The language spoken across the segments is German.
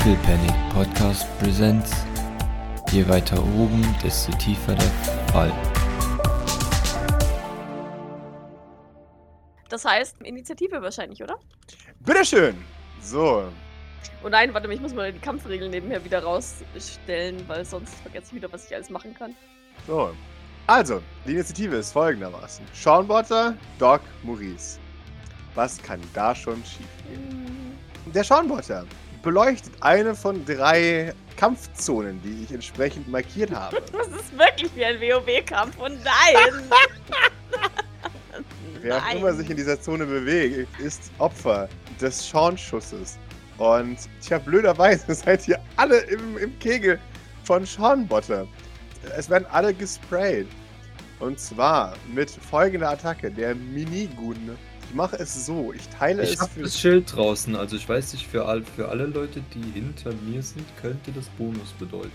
Little Panic Podcast Presents. Je weiter oben, desto tiefer der Fall. Das heißt Initiative wahrscheinlich, oder? Bitteschön. So. Oh nein, warte, ich muss mal die Kampfregeln nebenher wieder rausstellen, weil sonst vergesse ich wieder, was ich alles machen kann. So. Also, die Initiative ist folgendermaßen. Sean Potter, Doc, Maurice. Was kann da schon schief gehen? Der Sean Potter beleuchtet eine von drei Kampfzonen, die ich entsprechend markiert habe. Das ist wirklich wie ein WoW-Kampf und nein! Wer auch immer sich in dieser Zone bewegt, ist Opfer des Sean-Schusses. Und tja, blöderweise seid ihr alle im, im Kegel von Potter. Es werden alle gesprayt. Und zwar mit folgender Attacke, der Minigun. Ich mache es so, ich teile Ich es habe für... das Schild draußen, also ich weiß nicht, für, all, für alle Leute, die hinter mir sind, könnte das Bonus bedeuten.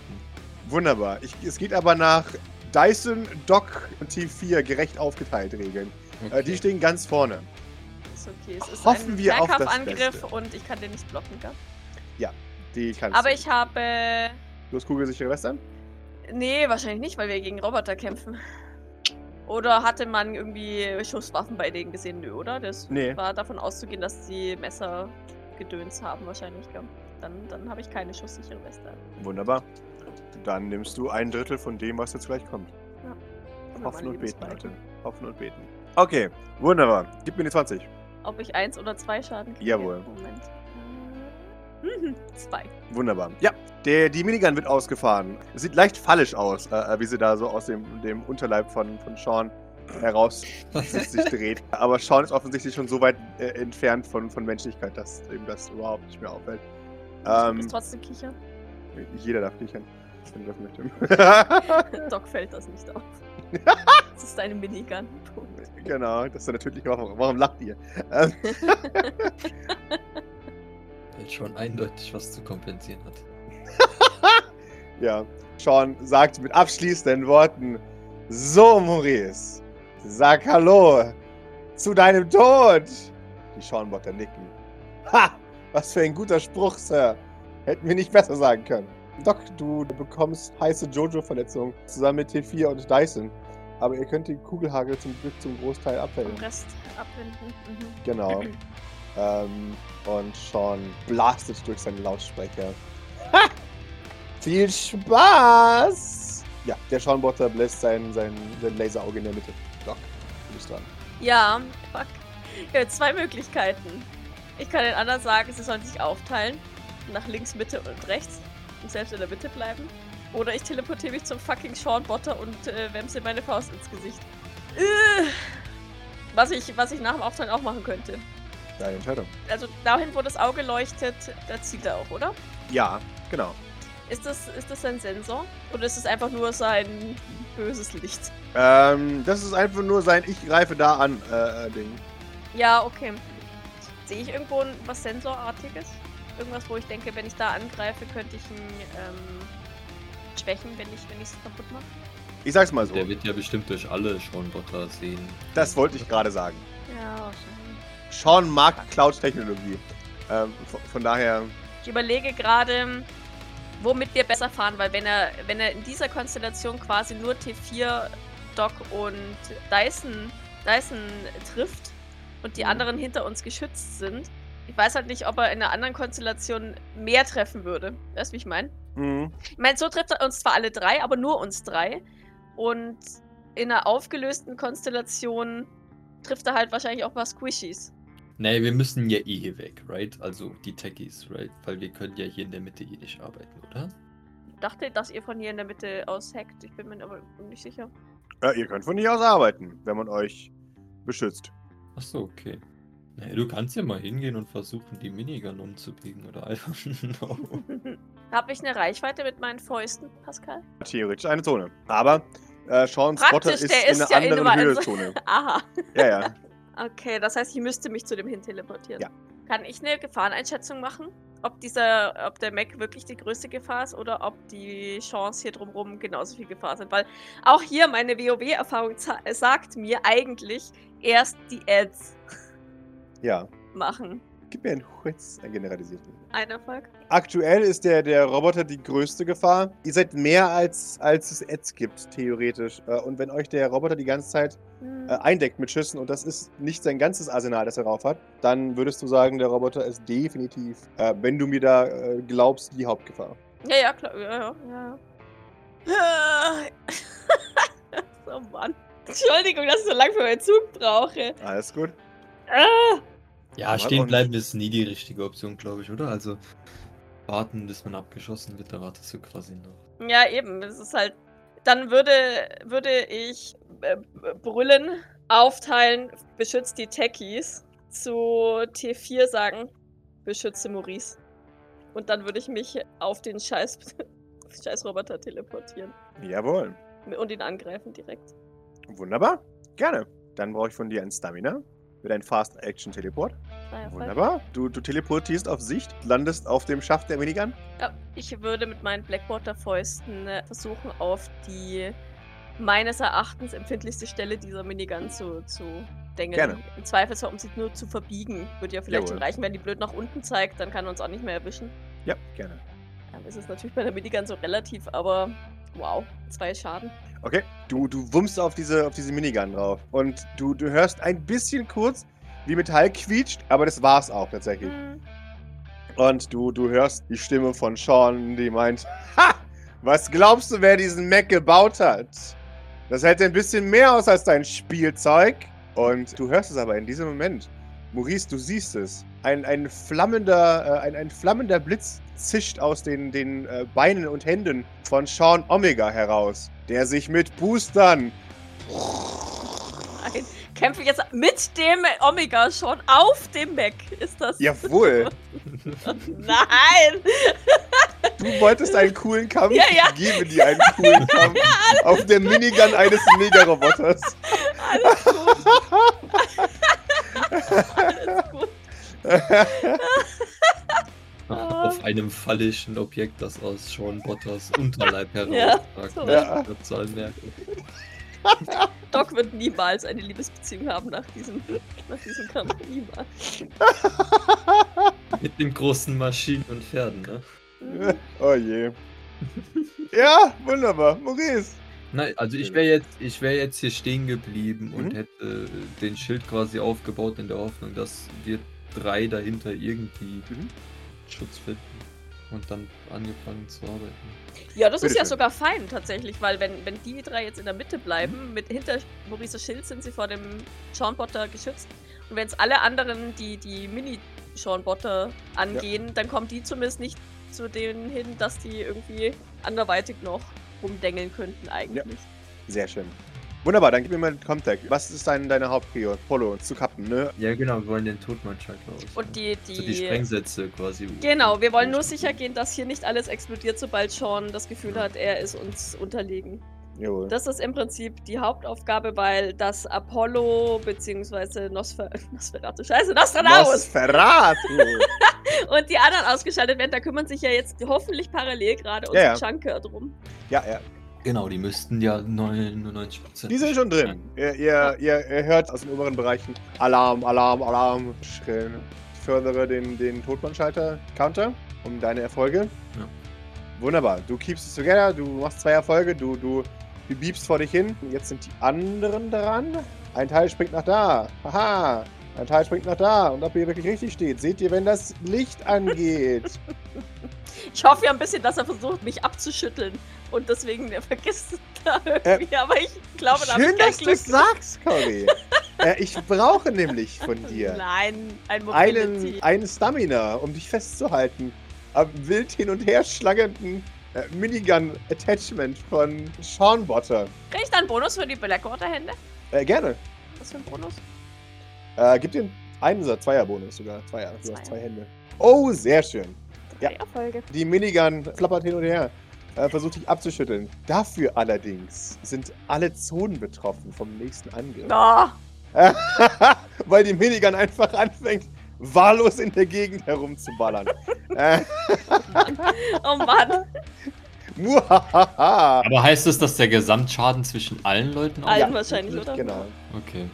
Wunderbar. Ich, es geht aber nach Dyson, Doc und T4 gerecht aufgeteilt Regeln. Äh, die stehen ganz vorne. Ist okay, es ist Hoffen ein wir auf das Fernkampfangriff Beste. und ich kann den nicht blocken, gell? Die kannst Aber du. ich habe... Du hast kugelsichere Western? Nee, wahrscheinlich nicht, weil wir gegen Roboter kämpfen. Oder hatte man irgendwie Schusswaffen bei denen gesehen? Nö, oder? Das Nee. war davon auszugehen, dass die Messer Gedöns haben wahrscheinlich, gell? Dann, dann habe ich keine schusssichere Weste. Wunderbar. Dann nimmst du ein Drittel von dem, was jetzt gleich kommt. Wir Hoffen und beten. Leute. Hoffen und beten. Okay, wunderbar. Gib mir die 20. Ob ich eins oder zwei Schaden kriege? Jawohl. Moment. Äh, mhm, zwei. Wunderbar. Ja, der, die Minigun wird ausgefahren. Es sieht leicht fallisch aus, äh, wie sie da so aus dem, dem Unterleib von, von Sean heraus sich, sich dreht. Aber Sean ist offensichtlich schon so weit äh, entfernt von, von Menschlichkeit, dass ihm das überhaupt nicht mehr auffällt. Ich Ähm, muss trotzdem kichern. jeder darf kichern, wenn er das möchte. Doc fällt das nicht auf. das ist eine Minigun. Punkt. genau, das ist eine tödliche Waffe. Warum lacht ihr? Ähm, Weil schon eindeutig was zu kompensieren hat. Ja, Sean sagt mit abschließenden Worten: So, Maurice, sag Hallo zu deinem Tod. Die Seanbotter nicken. Ha! Was für ein guter Spruch, Sir. Hätten wir nicht besser sagen können. Doc, du bekommst heiße Jojo-Verletzungen zusammen mit T4 und Dyson. Aber ihr könnt die Kugelhagel zum Glück zum Großteil Den abwenden. Rest abwenden. Mhm. Genau. Ähm, und Sean blastet durch seinen Lautsprecher. Ha! Viel Spaß! Ja, der Sean-Botter bläst sein, sein, sein Laserauge in der Mitte. Doc, du bist dran. Ja, fuck. Jetzt zwei Möglichkeiten. Ich kann den anderen sagen, sie sollen sich aufteilen. Nach links, Mitte und rechts. Und selbst in der Mitte bleiben. Oder ich teleportiere mich zum fucking Sean Botter und äh, wemse meine Faust ins Gesicht. Was, ich, was ich nach dem Aufteilen auch machen könnte. Deine Entscheidung. Also dahin, wo das Auge leuchtet, da zielt er auch, oder? Ja, genau. Ist das, ist das ein Sensor? Oder ist es einfach nur sein böses Licht? Ähm, das ist einfach nur sein Ich greife da an äh, äh, Ding. Ja, okay. Sehe ich irgendwo was Sensorartiges? Irgendwas, wo ich denke, wenn ich da angreife, könnte ich ihn ähm, schwächen, wenn ich wenn es kaputt mache? Ich sag's mal so. Der wird ja bestimmt durch alle Schornbotter sehen. Das wollte ich gerade sagen. Ja, wahrscheinlich. Sean mag Cloud-Technologie. Ähm, von, von daher, Ich überlege gerade, womit wir besser fahren, weil wenn er, wenn er in dieser Konstellation quasi nur T4, Doc und Dyson, Dyson trifft und die Mhm. anderen hinter uns geschützt sind, ich weiß halt nicht, ob er in einer anderen Konstellation mehr treffen würde. Weißt du, wie ich meine? mh, Ich meine, so trifft er uns zwar alle drei, aber nur uns drei. Und in einer aufgelösten Konstellation trifft er halt wahrscheinlich auch was Squishies. Nee, wir müssen ja eh hier weg, right? Also die Techies, right? Weil wir können ja hier in der Mitte eh nicht arbeiten, oder? Ich dachte, dass ihr von hier in der Mitte aus hackt. Ich bin mir aber nicht sicher. äh, ihr könnt von hier aus arbeiten, wenn man euch beschützt. Achso, okay. Nee, du kannst ja mal hingehen und versuchen, die Minigun umzubiegen oder einfach no. Habe ich eine Reichweite mit meinen Fäusten, Pascal? Theoretisch eine Zone. Aber äh, Sean Spotter Praktisch, ist, der in ist einer ja in anderen einer- Höhezone. Aha. Ja, ja. Okay, das heißt, ich müsste mich zu dem hin teleportieren. Ja. Kann ich eine Gefahreneinschätzung machen? Ob dieser, ob der Mac wirklich die größte Gefahr ist oder ob die Chance hier drumherum genauso viel Gefahr sind? Weil auch hier meine WoW-Erfahrung sagt mir eigentlich erst die Ads Ja. machen. Gib mir einen Hutz, einen generalisierten. Ein Erfolg. Aktuell ist der, der Roboter die größte Gefahr. Ihr seid mehr als, als es Ads gibt, theoretisch. Äh, Und wenn euch der Roboter die ganze Zeit Hm. äh, eindeckt mit Schüssen und das ist nicht sein ganzes Arsenal, das er drauf hat, dann würdest du sagen, der Roboter ist definitiv, äh, wenn du mir da glaubst, die Hauptgefahr. Ja, ja, klar. Ja, ja. ja. oh Mann. Entschuldigung, dass ich so lange für meinen Zug brauche. Alles gut. Ah. Ja, stehen bleiben ist nie die richtige Option, glaube ich, oder? Also warten, bis man abgeschossen wird, da wartest du quasi noch. Ja, eben. Es ist halt. Dann würde, würde ich äh, brüllen, aufteilen, beschützt die Techies, zu T4 sagen, beschütze Maurice. Und dann würde ich mich auf den scheiß, scheiß Roboter teleportieren. Jawohl. Und ihn angreifen direkt. Wunderbar. Gerne. Dann brauche ich von dir ein Stamina. Mit einem Fast-Action-Teleport. Ah, ja, voll. Wunderbar. Du, du teleportierst auf Sicht, landest auf dem Schaft der Minigun. Ja, ich würde mit meinen Blackwater-Fäusten äh, versuchen, auf die meines Erachtens empfindlichste Stelle dieser Minigun zu, zu dengeln. Gerne. Im Zweifelsfall, um sie nur zu verbiegen. Würde ja vielleicht schon Jawohl. reichen, wenn die blöd nach unten zeigt, dann kann er uns auch nicht mehr erwischen. Ja, gerne. Das ist natürlich bei der Minigun so relativ, aber wow, zwei Schaden. Okay. Du, du wummst auf diese, auf diese Minigun drauf. Und du, du hörst ein bisschen kurz, wie Metall quietscht, aber das war's auch tatsächlich. Hm. Und du, du hörst die Stimme von Sean, die meint: Ha! Was glaubst du, wer diesen Mac gebaut hat? Das hält ein bisschen mehr aus als dein Spielzeug. Und du hörst es aber in diesem Moment. Maurice, du siehst es. Ein, ein, flammender, äh, ein, ein flammender Blitz zischt aus den, den äh, Beinen und Händen von Sean Omega heraus, der sich mit Boostern Nein. Kämpfe jetzt mit dem Omega schon auf dem Mac. Ist das? Jawohl. Nein! Du wolltest einen coolen Kampf. Ja, ja. Ich gebe dir einen coolen Kampf. auf der Minigun eines Mega-Roboters. Alles gut. Alles gut. Auf einem phallischen Objekt, das aus Sean Botters Unterleib Ja, herausragt. so Ja. Sagen, merken. Doc wird niemals eine Liebesbeziehung haben nach diesem, nach diesem Kampf. Niemals. Mit den großen Maschinen und Pferden, ne? Mhm. oh je. Ja, wunderbar. Maurice. Nein, also ich wäre jetzt, ich wäre jetzt hier stehen geblieben und Mhm. hätte den Schild quasi aufgebaut in der Hoffnung, dass wir drei dahinter irgendwie Mhm. Schutz finden und dann angefangen zu arbeiten. Ja, das ist ja Bitteschön. sogar fein tatsächlich, weil wenn, wenn die drei jetzt in der Mitte bleiben, mit hinter Maurice Schild sind sie vor dem Seanbotter geschützt. Und wenn es alle anderen, die die Mini-Seanbotter angehen, dann kommen die zumindest nicht zu denen hin, dass die irgendwie anderweitig noch rumdengeln könnten eigentlich. Sehr schön. Wunderbar, dann gib mir mal den Contact. Was ist dein, deine Hauptprio? Polo zu kappen, ne? Ja, genau, wir wollen den Todmannschlag raus. Und die, die, so die Sprengsätze quasi. Genau, wir wollen nur sicher gehen, dass hier nicht alles explodiert, sobald Sean das Gefühl hat, er ist uns unterlegen. Jawohl. Das ist im Prinzip die Hauptaufgabe, weil das Apollo bzw. Nosfer Nosferatu, scheiße, Nostradamus Nosferatu. und die anderen ausgeschaltet werden, da kümmern sich ja jetzt hoffentlich parallel gerade Ja, unsere Junker drum. ja, ja. Genau, die müssten ja 99 Prozent. Die sind schon drin. Ihr, ihr, ihr, ihr hört aus den oberen Bereichen Alarm, Alarm, Alarm schrillen. Ich fördere den, den Todmannschalter-Counter um deine Erfolge. Ja. Wunderbar. Du keepst it together, du machst zwei Erfolge, du, du, du biebst vor dich hin. Jetzt sind die anderen dran. Ein Teil springt nach da. Haha. Ein Teil springt nach da. Und ob ihr wirklich richtig steht, seht ihr, wenn das Licht angeht. Ich hoffe ja ein bisschen, dass er versucht, mich abzuschütteln und deswegen er vergisst es da irgendwie, aber ich glaube, da Schön, dass du es sagst, Cory. äh, ich brauche nämlich von dir. Nein, ein einen, einen Stamina, um dich festzuhalten. Am wild hin und her schlagenden äh, Minigun-Attachment von Sean Botter. Krieg ich da einen Bonus für die Blackwater-Hände? Äh, gerne. Was für ein Bonus? Äh, gib den Einser, Zweier-Bonus sogar. Zweier. Du Zweier. hast zwei Hände. Oh, sehr schön. Drei Ja. Erfolge. Die Minigun flappert hin und her. Äh, versucht dich abzuschütteln. Dafür allerdings sind alle Zonen betroffen vom nächsten Angriff. Oh, Weil die Minigun einfach anfängt, wahllos in der Gegend herumzuballern. äh, oh Mann. Aber heißt es, dass der Gesamtschaden zwischen allen Leuten Allen Ja, wahrscheinlich, oder? Genau. Okay.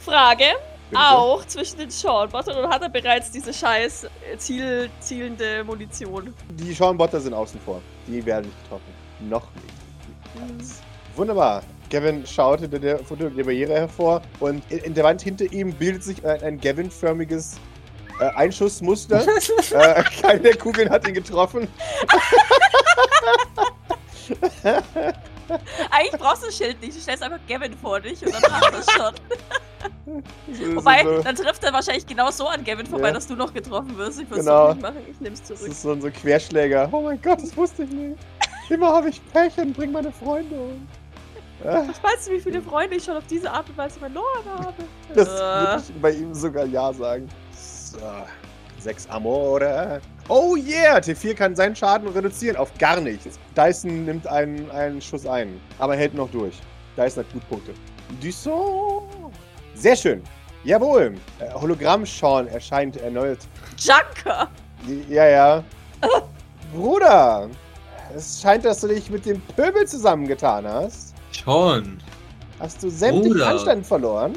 Frage. Bitte. auch zwischen den Shortbottern oder hat er bereits diese scheiß Ziel, zielende Munition? Die Schauenbotter sind außen vor. Die werden nicht getroffen. Noch nicht. Wunderbar. Kevin schaut hinter der, hinter der Barriere hervor und in, in der Wand hinter ihm bildet sich ein, ein Gavin-förmiges äh, Einschussmuster. äh, keine der Kugeln hat ihn getroffen. Eigentlich brauchst du das Schild nicht, du stellst einfach Gavin vor dich und dann hast du es schon. Das Wobei, so, dann trifft er wahrscheinlich genau so an Gavin vorbei, Ja. dass du noch getroffen wirst. Ich würde es Genau. nicht machen, ich nehme es das zurück. ist so, so ein Querschläger. Oh mein Gott, das wusste ich nicht. Immer habe ich Pech und bring meine Freunde um. Äh, Weißt du, wie viele Freunde ich schon auf diese Art und Weise verloren habe? Das Äh, würde ich bei ihm sogar Ja sagen. So. Sechs Amore. Oh yeah! T4 kann seinen Schaden reduzieren auf gar nichts. Dyson nimmt einen, einen Schuss ein, aber hält noch durch. Dyson hat gut Punkte. Dyson! Sehr schön. Jawohl. Äh, Hologramm Sean erscheint erneut. Junker! Ja, ja. Bruder! Es scheint, dass du dich mit dem Pöbel zusammengetan hast. Schon. Hast du sämtlichen. Anstand verloren?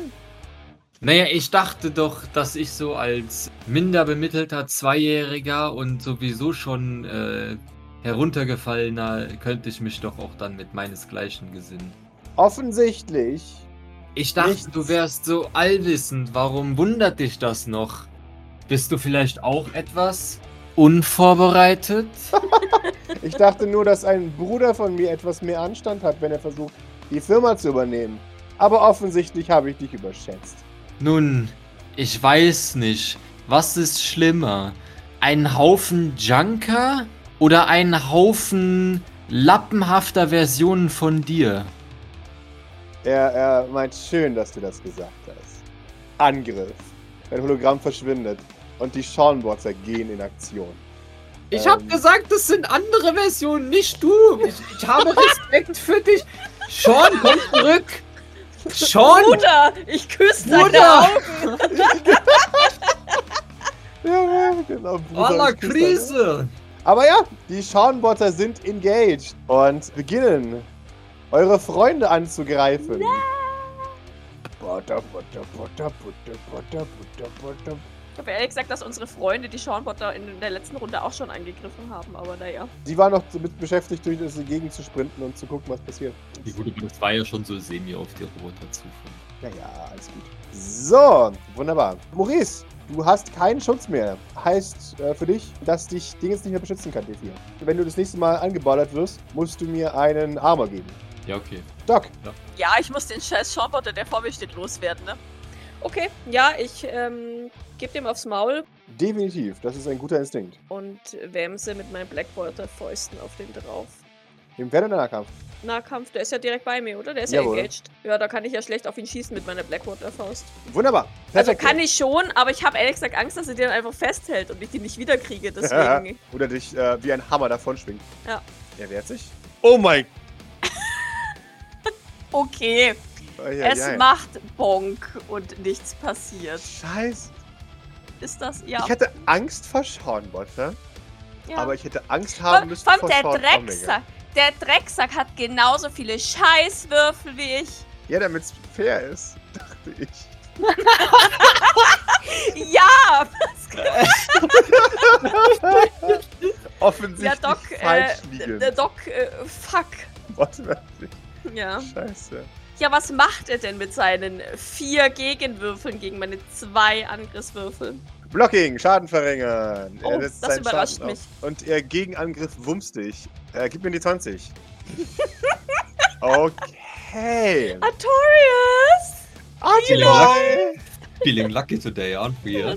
Naja, ich dachte doch, dass ich so als minder bemittelter Zweijähriger und sowieso schon äh, heruntergefallener könnte ich mich doch auch dann mit meinesgleichen gesinnen. Offensichtlich Ich dachte, Nichts. du wärst so allwissend. Warum wundert dich das noch? Bist du vielleicht auch etwas unvorbereitet? Ich dachte nur, dass ein Bruder von mir etwas mehr Anstand hat, wenn er versucht, die Firma zu übernehmen. Aber offensichtlich habe ich dich überschätzt. Nun, ich weiß nicht. Was ist schlimmer? Ein Haufen Junker oder ein Haufen lappenhafter Versionen von dir? Er, er meint schön, dass du das gesagt hast. Angriff. Dein Hologramm verschwindet und die Schauenbotter gehen in Aktion. Ich Ähm. hab gesagt, das sind andere Versionen, nicht du. Ich, ich habe Respekt für dich. Sean, komm zurück. Sean! Bruder, ich küsse deine Bruder! Augen! Ja, genau. Bruder, Aller küsse deine- Krise! Aber ja, die Schauenbotter sind engaged und beginnen, eure Freunde anzugreifen. Butter, Butter, Butter, Butter, Butter, Butter, Butter. Ich habe ehrlich gesagt, dass unsere Freunde die Seanbotter in der letzten Runde auch schon angegriffen haben, aber naja. Die waren noch damit beschäftigt, durch diese Gegend zu sprinten und zu gucken, was passiert. Die gute das war ja schon so semi auf die Roboter zu. Naja, alles gut. So, wunderbar. Maurice, du hast keinen Schutz mehr. Heißt äh, für dich, dass dich Ding jetzt nicht mehr beschützen kann, D4. Wenn du das nächste Mal angeballert wirst, musst du mir einen Armor geben. Ja, okay. Doc, Ja, ich muss den scheiß Seanbotter, der vor mir steht, loswerden, ne? Okay, ja, ich ähm, gebe dem aufs Maul definitiv. Das ist ein guter Instinkt. und wämse mit meinen Blackwater-Fäusten auf den drauf. Im Pferd- oder Nahkampf? Nahkampf, der ist ja direkt bei mir, oder? Der ist Jawohl. ja engaged. Ja, da kann ich ja schlecht auf ihn schießen mit meiner Blackwater-Faust. Wunderbar. Also Perfekt. kann ich schon, aber ich habe ehrlich gesagt Angst, dass er den einfach festhält und ich den nicht wiederkriege, deswegen. Oder dich äh, wie ein Hammer davon schwingt. Ja. Er wehrt sich. Oh mein Okay, Gott. es macht Bonk und nichts passiert. Scheiße. Ist das? Ja. Ich hätte Angst vor Schauenbotter, ja. aber ich hätte Angst haben müssen vor vor der Sean Drecksack. Der Drecksack hat genauso viele Scheißwürfel wie ich. Ja, damit es fair ist, dachte ich. Ja! Offensichtlich Ja, Doc, falsch äh, liegen. der Doc, äh, fuck. Wortwörtlich. Ja. Scheiße. Ja, was macht er denn mit seinen vier Gegenwürfeln gegen meine zwei Angriffswürfel? Blocking, Schaden verringern. Oh, das überrascht Schaden mich. Auf. Und ihr Gegenangriff wumst dich. Äh, gib mir die 20. okay. Artorius! Artiboy! Feeling lucky today, aren't we? Ja.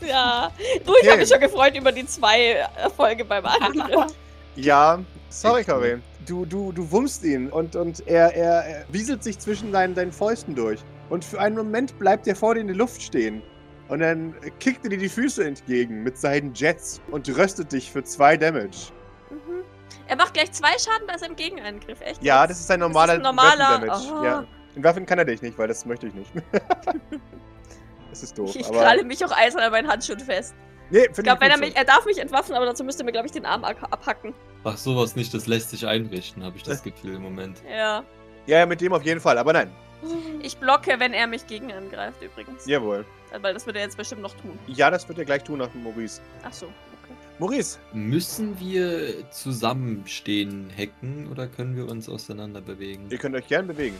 ja. Du, ich habe mich schon gefreut über die zwei Erfolge beim Angriff. Ja, sorry, Cory. Du, du, du wummst ihn und, und er, er, er wieselt sich zwischen deinen, deinen Fäusten durch. Und für einen Moment bleibt er vor dir in der Luft stehen. Und dann kickt er dir die Füße entgegen mit seinen Jets und röstet dich für zwei Damage. Mhm. Er macht gleich zwei Schaden bei seinem Gegenangriff, echt? Ja, das ist ein normaler, ein normaler- Waffen-Damage. Oh. Ja. In Waffen kann er dich nicht, weil das möchte ich nicht. das ist doof. Ich, kralle mich auch eisern an meinen Handschuhen fest. Nee, Ich glaube, wenn er mich, er darf mich entwaffnen, aber dazu müsste er mir, glaube ich, den Arm ab- abhacken. Ach, sowas nicht, das lässt sich einrichten, habe ich das Gefühl im Moment. Ja. Ja, ja, mit dem auf jeden Fall, aber nein. Ich blocke, wenn er mich gegen angreift, übrigens. Jawohl. Weil das wird er jetzt bestimmt noch tun. Ja, das wird er gleich tun nach Maurice. Ach so, okay. Maurice, Müssen wir zusammenstehen, hacken oder können wir uns auseinander bewegen? ihr könnt euch gern bewegen.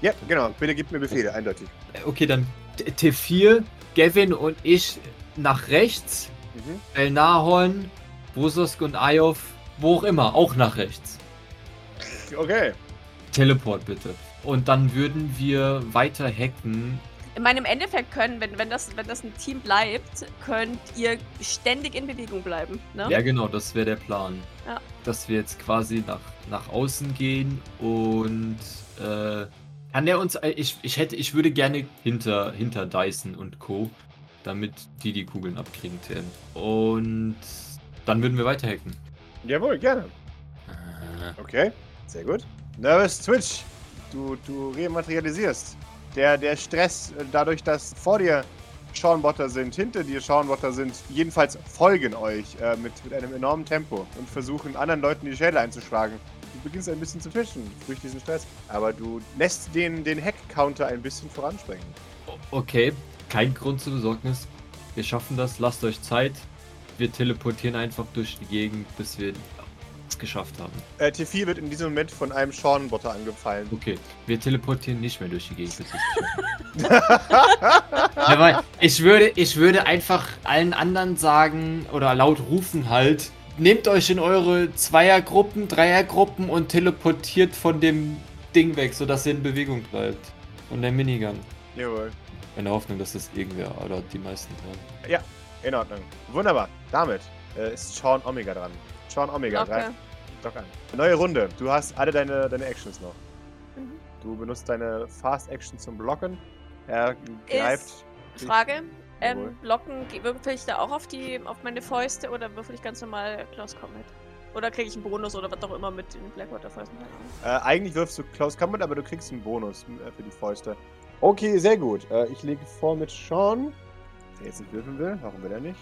Ja, genau. Bitte gebt mir Befehle, eindeutig. Äh, Okay, dann T- T4, Gavin und ich nach rechts, Mhm. Elnahorn, Brusosk und Ayov, wo auch immer, auch nach rechts. Okay. Teleport bitte. Und dann würden wir weiter hacken. In meinem Endeffekt können, wenn, wenn, das, wenn das ein Team bleibt, könnt ihr ständig in Bewegung bleiben. Ne? Ja, genau, das wäre der Plan. Ja. Dass wir jetzt quasi nach, nach außen gehen und äh, kann der uns. äh, Ich, ich hätte, ich würde gerne hinter, hinter Dyson und Co. Damit die die Kugeln abkriegen können. Und dann würden wir weiter hacken. Jawohl, gerne. Äh, Okay, sehr gut. Nervous Twitch, du, du rematerialisierst. Der, der Stress, äh, dadurch, dass vor dir Schauenbotter sind, hinter dir Schauenbotter sind, jedenfalls folgen euch äh, mit, mit einem enormen Tempo und versuchen anderen Leuten die Schädel einzuschlagen. Du beginnst ein bisschen zu twitchen durch diesen Stress, aber du lässt den, den Hack-Counter ein bisschen voranspringen. Okay, kein Grund zur Besorgnis. Wir schaffen das, lasst euch Zeit. Wir teleportieren einfach durch die Gegend, bis wir es geschafft haben. Äh, T4 wird in diesem Moment von einem Schauenbotter angefallen. Okay, wir teleportieren nicht mehr durch die Gegend. bis wir es geschafft ich würde, ich würde einfach allen anderen sagen oder laut rufen halt, nehmt euch in eure Zweiergruppen, Dreiergruppen und teleportiert von dem Ding weg, sodass ihr in Bewegung bleibt. Und der Minigun. Jawohl. In der Hoffnung, dass das irgendwer oder die meisten hören. In Ordnung. Wunderbar. Damit äh, ist Sean Omega dran. Sean Omega, Okay. greif doch an. Neue Runde. Du hast alle deine, deine Actions noch. Mhm. Du benutzt deine Fast Action zum Blocken. Er greift. dich- Frage. Ähm, blocken, würfel ich da auch auf die auf meine Fäuste oder würfel ich ganz normal Close Combat? Oder kriege ich einen Bonus oder was auch immer mit den Blackwater Fäusten? Äh, eigentlich wirfst du Close Combat, aber du kriegst einen Bonus äh, für die Fäuste. Okay, sehr gut. Äh, ich lege vor mit Sean. Der jetzt nicht würfeln will. Warum will er nicht?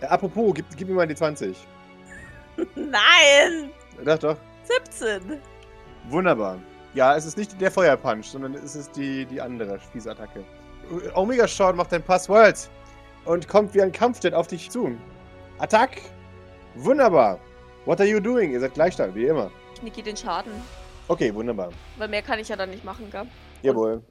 Äh, apropos, gib, gib mir mal die 20. Nein! Doch, doch. 17! Wunderbar. Ja, es ist nicht der Feuerpunch, sondern es ist die, die andere Spießattacke. Omega Sean macht ein Passwort und kommt wie ein Kampfjet auf dich zu. Attack! Wunderbar. What are you doing? Ihr seid Gleichstand, wie immer. Ich nicke den Schaden. Okay, wunderbar. Weil mehr kann ich ja dann nicht machen, gell? Jawohl.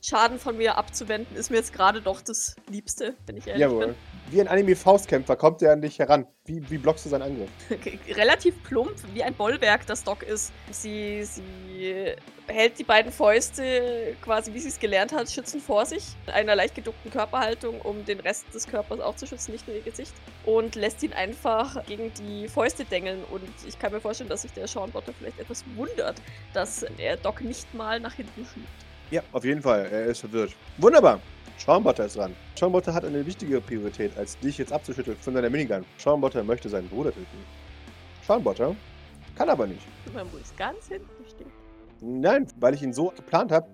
Schaden von mir abzuwenden ist mir jetzt gerade doch das Liebste, wenn ich ehrlich Jawohl. Wie ein Anime-Faustkämpfer kommt er an dich heran. Wie, wie blockst du seinen Angriff? bin. Relativ plump, wie ein Bollwerk das Doc ist. Sie, sie hält die beiden Fäuste quasi, wie sie es gelernt hat, schützend vor sich. In einer leicht geduckten Körperhaltung, um den Rest des Körpers auch zu schützen, nicht nur ihr Gesicht. Und lässt ihn einfach gegen die Fäuste dengeln. Und ich kann mir vorstellen, dass sich der Sean Botter vielleicht etwas wundert, dass er Doc nicht mal nach hinten schiebt. Ja, auf jeden Fall. Er ist verwirrt. Wunderbar. Schaumbotter ist dran. Schaumbotter hat eine wichtigere Priorität, als dich jetzt abzuschütteln von seiner Minigun. Schaumbotter möchte seinen Bruder töten. Schaumbotter kann aber nicht. Man muss ganz hinten stehen. Nein, weil ich ihn so geplant habe,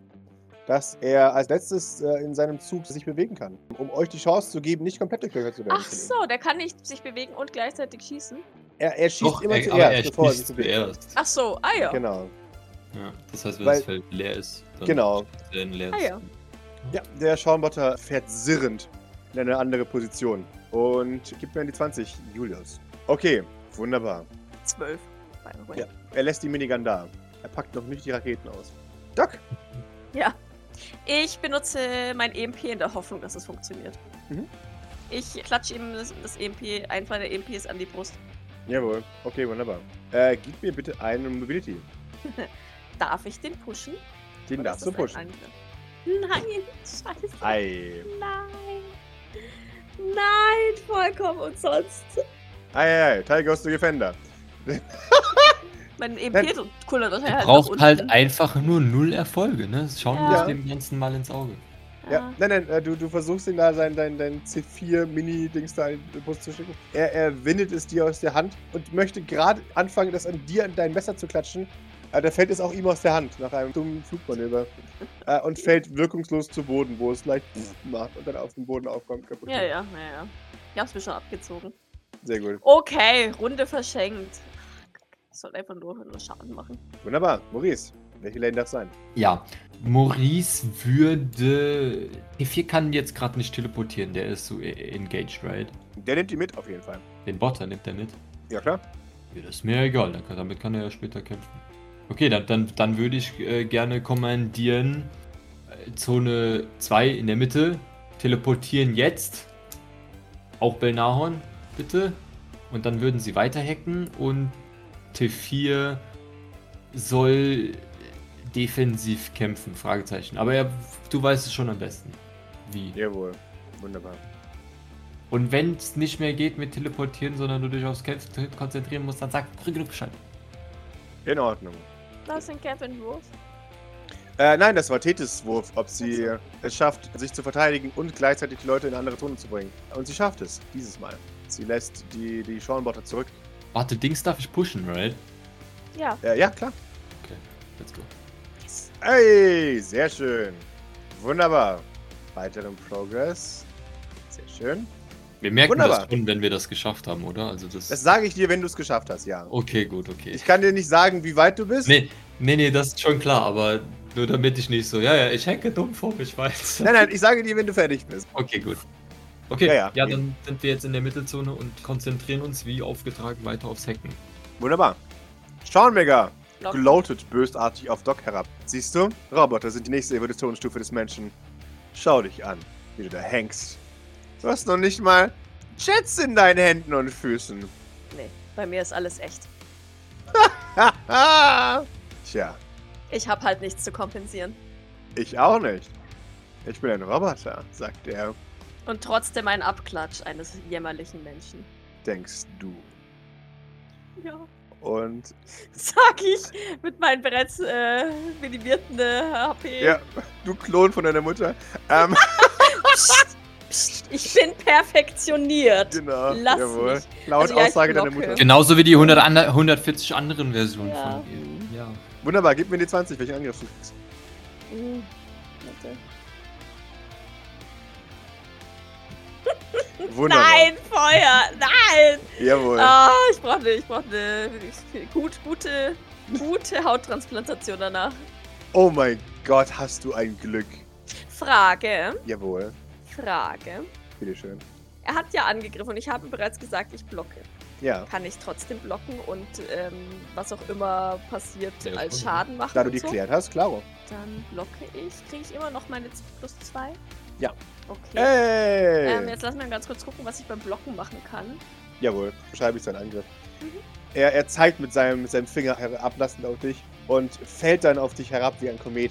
dass er als letztes äh, in seinem Zug sich bewegen kann. Um euch die Chance zu geben, nicht komplett durchlöchert zu werden. Ach so, der kann nicht sich bewegen und gleichzeitig schießen. Er, er schießt Doch, immer er, zuerst, er bevor er sich bewegt. Ach so, ah ja. Genau. Ja, das heißt, wenn Weil- das Feld leer ist, dann Genau. er in leeres. Ah ja. Ja, der Schaumbotter fährt sirrend in eine andere Position. Und gibt mir die 20, Julius. Okay, wunderbar. Zwölf. by the way. Ja. Er lässt die Minigun da. Er packt noch nicht die Raketen aus. Doc! Ja. Ich benutze mein EMP in der Hoffnung, dass es funktioniert. Mhm. Ich klatsche ihm das, das EMP, einen der EMPs an die Brust. Jawohl. Okay, wunderbar. Äh, gib mir bitte einen Mobility. Darf ich den pushen? Den Oder darfst du pushen. Nein, scheiße. Ei. Nein. Nein, vollkommen umsonst. Ei, ei, ei. Tiger to Defender. Mein Nein. EMP kullert das halt Braucht halt einfach nur null Erfolge, ne? Schauen wir Ja. uns dem Ganzen mal ins Auge. Ja, Ah. nein, nein, äh, du, du versuchst ihm da sein, dein, dein C4-Mini-Dings da in den Bus zu schicken. Er, er windet es dir aus der Hand und möchte gerade anfangen, das an dir an dein Messer zu klatschen. Aber da fällt es auch ihm aus der Hand nach einem dummen Flugmanöver. äh, und fällt wirkungslos zu Boden, wo es leicht macht und dann auf den Boden aufkommt. Kaputt. Ja, ja, ja, ja. Ich hab's mir schon abgezogen. Sehr gut. Okay, Runde verschenkt. Ich soll einfach nur, nur Schaden machen. Wunderbar. Maurice, Welche Lane darf sein? Ja, Maurice würde. T4 kann jetzt gerade nicht teleportieren, der ist so e- engaged, right? Der nimmt die mit, auf jeden Fall. Den Botter nimmt er mit. Ja, klar. Ja, das ist mir egal, damit kann er ja später kämpfen. Okay, dann, dann, dann würde ich äh, gerne kommandieren. äh, Zone 2 in der Mitte. Teleportieren jetzt. Auch Belnahorn, bitte. Und dann würden sie weiter hacken und T4 soll defensiv kämpfen, Fragezeichen. Aber er, du weißt es schon am besten. Wie. Jawohl. Wunderbar. Und wenn es nicht mehr geht mit Teleportieren, sondern du dich aufs Kämpfen konzentrieren musst, dann sag früh genug Bescheid. In Ordnung. Was ist denn Kevin Wurf? Äh, nein, das war Tethys Wurf, ob sie es schafft, sich zu verteidigen und gleichzeitig die Leute in eine andere Zone zu bringen. Und sie schafft es, dieses Mal. Sie lässt die, die Schornbotter zurück. Warte, Dings darf ich pushen, right? Ja. Äh, ja, klar. Okay, let's go. Hey, sehr schön. Wunderbar. Weiteren Progress. Sehr schön. Wir merken Wunderbar. das schon, wenn wir das geschafft haben, oder? Also das. Das sage ich dir, wenn du es geschafft hast, ja. okay, gut, okay. Ich kann dir nicht sagen, wie weit du bist. Nee, nee, nee, das ist schon klar, aber nur damit ich nicht so, ja, ja, ich hacke dumm vor, ich weiß. Nein, nein, ich sage dir, wenn du fertig bist. Okay, gut. Okay, Ja, ja, ja. dann sind wir jetzt in der Mittelzone und konzentrieren uns wie aufgetragen weiter aufs Hacken. Wunderbar. Schornmega Lock. gloatet bösartig auf Doc herab. Siehst du? Roboter sind die nächste Evolutionsstufe des Menschen. Schau dich an, wie du da hängst. Du hast noch nicht mal Jets in deinen Händen und Füßen. Nee, bei mir ist alles echt. Tja, Ich hab halt nichts zu kompensieren. ich auch nicht. Ich bin ein Roboter, sagt er. Und trotzdem ein Abklatsch eines jämmerlichen Menschen. Denkst du. Ja. Und Sag ich mit meinen bereits äh, minimierten äh, HP. ja, du Klon von deiner Mutter. Ähm, Psst, ich bin perfektioniert. genau. Lass jawohl. mich. Laut Also ja, Aussage deiner. Mutter. Genauso wie die 100 ander- 140 anderen Versionen Ja. von ihr. Ja. Wunderbar, gib mir die 20, welchen Angriff du kriegst. Hm. Wunderbar. Nein, Feuer! Nein! Jawohl. Ah, ich brauche eine, ich brauche eine gut, gute, gute Hauttransplantation danach. Oh mein Gott, hast du ein Glück. Frage, Jawohl. Frage. Bitteschön. Er hat ja angegriffen und ich habe bereits gesagt, ich blocke. Ja, Kann ich trotzdem blocken und ähm, was auch immer passiert Ja, als Schaden machen? da du die so? klärt hast, klaro. Dann blocke ich. Kriege ich immer noch meine plus zwei? Ja. Okay. Hey! Ähm, jetzt lass mir ganz kurz gucken, was ich beim Blocken machen kann. Jawohl, beschreibe ich seinen Angriff. Mhm. Er, er zeigt mit seinem, mit seinem Finger herablassend auf dich und fällt dann auf dich herab wie ein Komet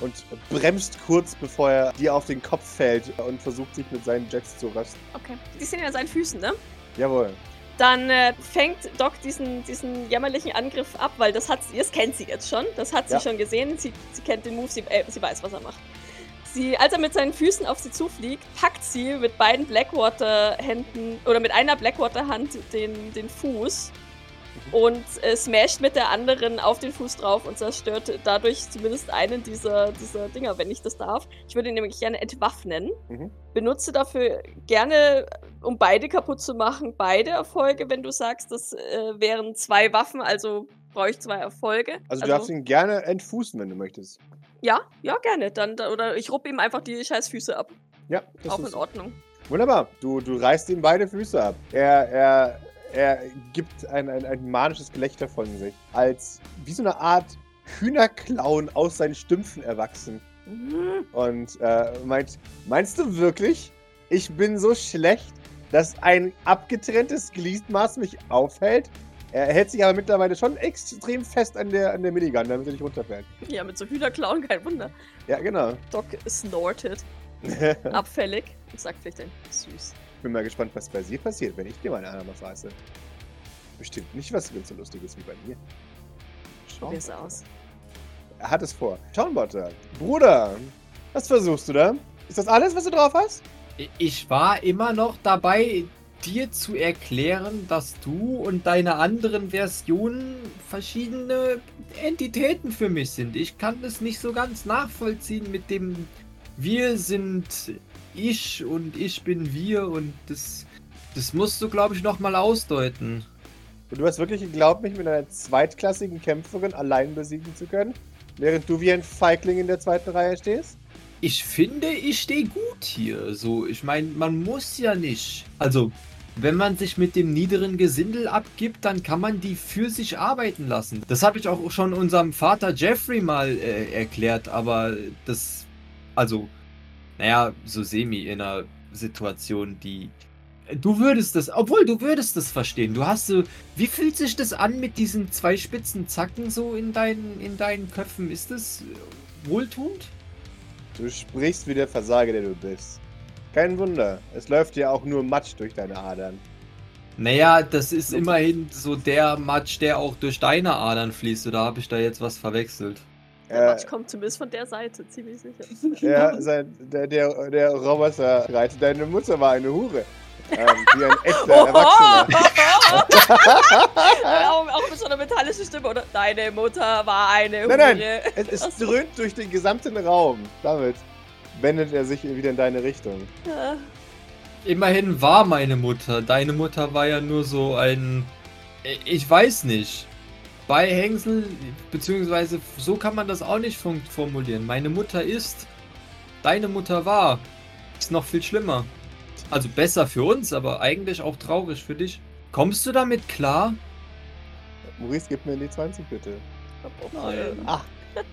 und bremst kurz, bevor er dir auf den Kopf fällt und versucht sich mit seinen Jets zu rösten. Okay. Die sind ja an seinen Füßen, ne? Jawohl. Dann äh, fängt Doc diesen, diesen jämmerlichen Angriff ab, weil das hat sie, das kennt sie jetzt schon. Das hat sie Ja. schon gesehen. Sie, sie kennt den Move, sie, äh, sie weiß, was er macht. Sie, als er mit seinen Füßen auf sie zufliegt, packt sie mit beiden Blackwater-Händen oder mit einer Blackwater-Hand den, den Fuß und äh, smasht mit der anderen auf den Fuß drauf und zerstört dadurch zumindest einen dieser, dieser Dinger, wenn ich das darf. Ich würde ihn nämlich gerne entwaffnen. Mhm. Benutze dafür gerne, um beide kaputt zu machen, beide Erfolge, wenn du sagst, das äh, wären zwei Waffen, also brauche ich zwei Erfolge. Also, du darfst ihn gerne entfußen, wenn du möchtest. Ja, ja, gerne. Dann, da- oder ich ruppe ihm einfach die scheiß Füße ab. Ja, das Auch ist in Ordnung. wunderbar. Du, du reißt ihm beide Füße ab. Er, er, er gibt ein, ein, ein manisches Gelächter von sich, als wie so eine Art Hühnerklauen aus seinen Stümpfen erwachsen. Mhm. und äh, meint, meinst du wirklich, ich bin so schlecht, dass ein abgetrenntes Gliedmaß mich aufhält? Er hält sich aber mittlerweile schon extrem fest an der, an der Minigun, damit er nicht runterfällt. Ja, mit so Hühnerklauen, kein Wunder. Ja, genau. Doc snortet, abfällig und sagt vielleicht ein süß. Bin mal gespannt, was bei dir passiert, wenn ich dir meine Ananas reiße. Bestimmt nicht was ganz so Lustiges wie bei mir. Schau. Probier's aus. Er hat es vor. Schaunbotter. Bruder, was versuchst du da? Ist das alles, was du drauf hast? Ich war immer noch dabei, dir zu erklären, dass du und deine anderen Versionen verschiedene Entitäten für mich sind. Ich kann das nicht so ganz nachvollziehen mit dem Wir sind ich und ich bin wir und das, das musst du, glaube ich, nochmal ausdeuten. Und du hast wirklich geglaubt, mich mit einer zweitklassigen Kämpferin allein besiegen zu können? während du wie ein Feigling in der zweiten Reihe stehst? Ich finde, ich stehe gut hier. So, ich meine, man muss ja nicht. Also, wenn man sich mit dem niederen Gesindel abgibt, dann kann man die für sich arbeiten lassen. Das habe ich auch schon unserem Vater Jeffrey mal äh, erklärt, aber das, also, naja, so semi in einer Situation, die. Du würdest das, obwohl du würdest das verstehen. Du hast so, wie fühlt sich das an mit diesen zwei spitzen Zacken so in deinen, in deinen Köpfen? Ist das wohltuend? Du sprichst wie der Versager, der du bist. Kein Wunder, es läuft ja auch nur Matsch durch deine Adern. Naja, das ist immerhin so der Matsch, der auch durch deine Adern fließt. Oder habe ich da jetzt was verwechselt? Der Äh, Matsch kommt zumindest von der Seite, ziemlich sicher. Ja, sein, der, der, der Roboter schreit, deine Mutter war eine Hure. Ähm, wie ein echter Erwachsener. auch, auch mit so einer metallischen Stimme, oder? Deine Mutter war eine Nein, nein, Hure. Es, es dröhnt durch den gesamten Raum. Damit wendet er sich wieder in deine Richtung. Ja. Immerhin war meine Mutter. Deine Mutter war ja nur so ein. Ich weiß nicht. Bei Hängsel, beziehungsweise so kann man das auch nicht formulieren. Meine Mutter ist. Deine Mutter war. Ist noch viel schlimmer. Also besser für uns, aber eigentlich auch traurig für dich. Kommst du damit klar? Maurice, gib mir die 20 bitte. Nein. Ach,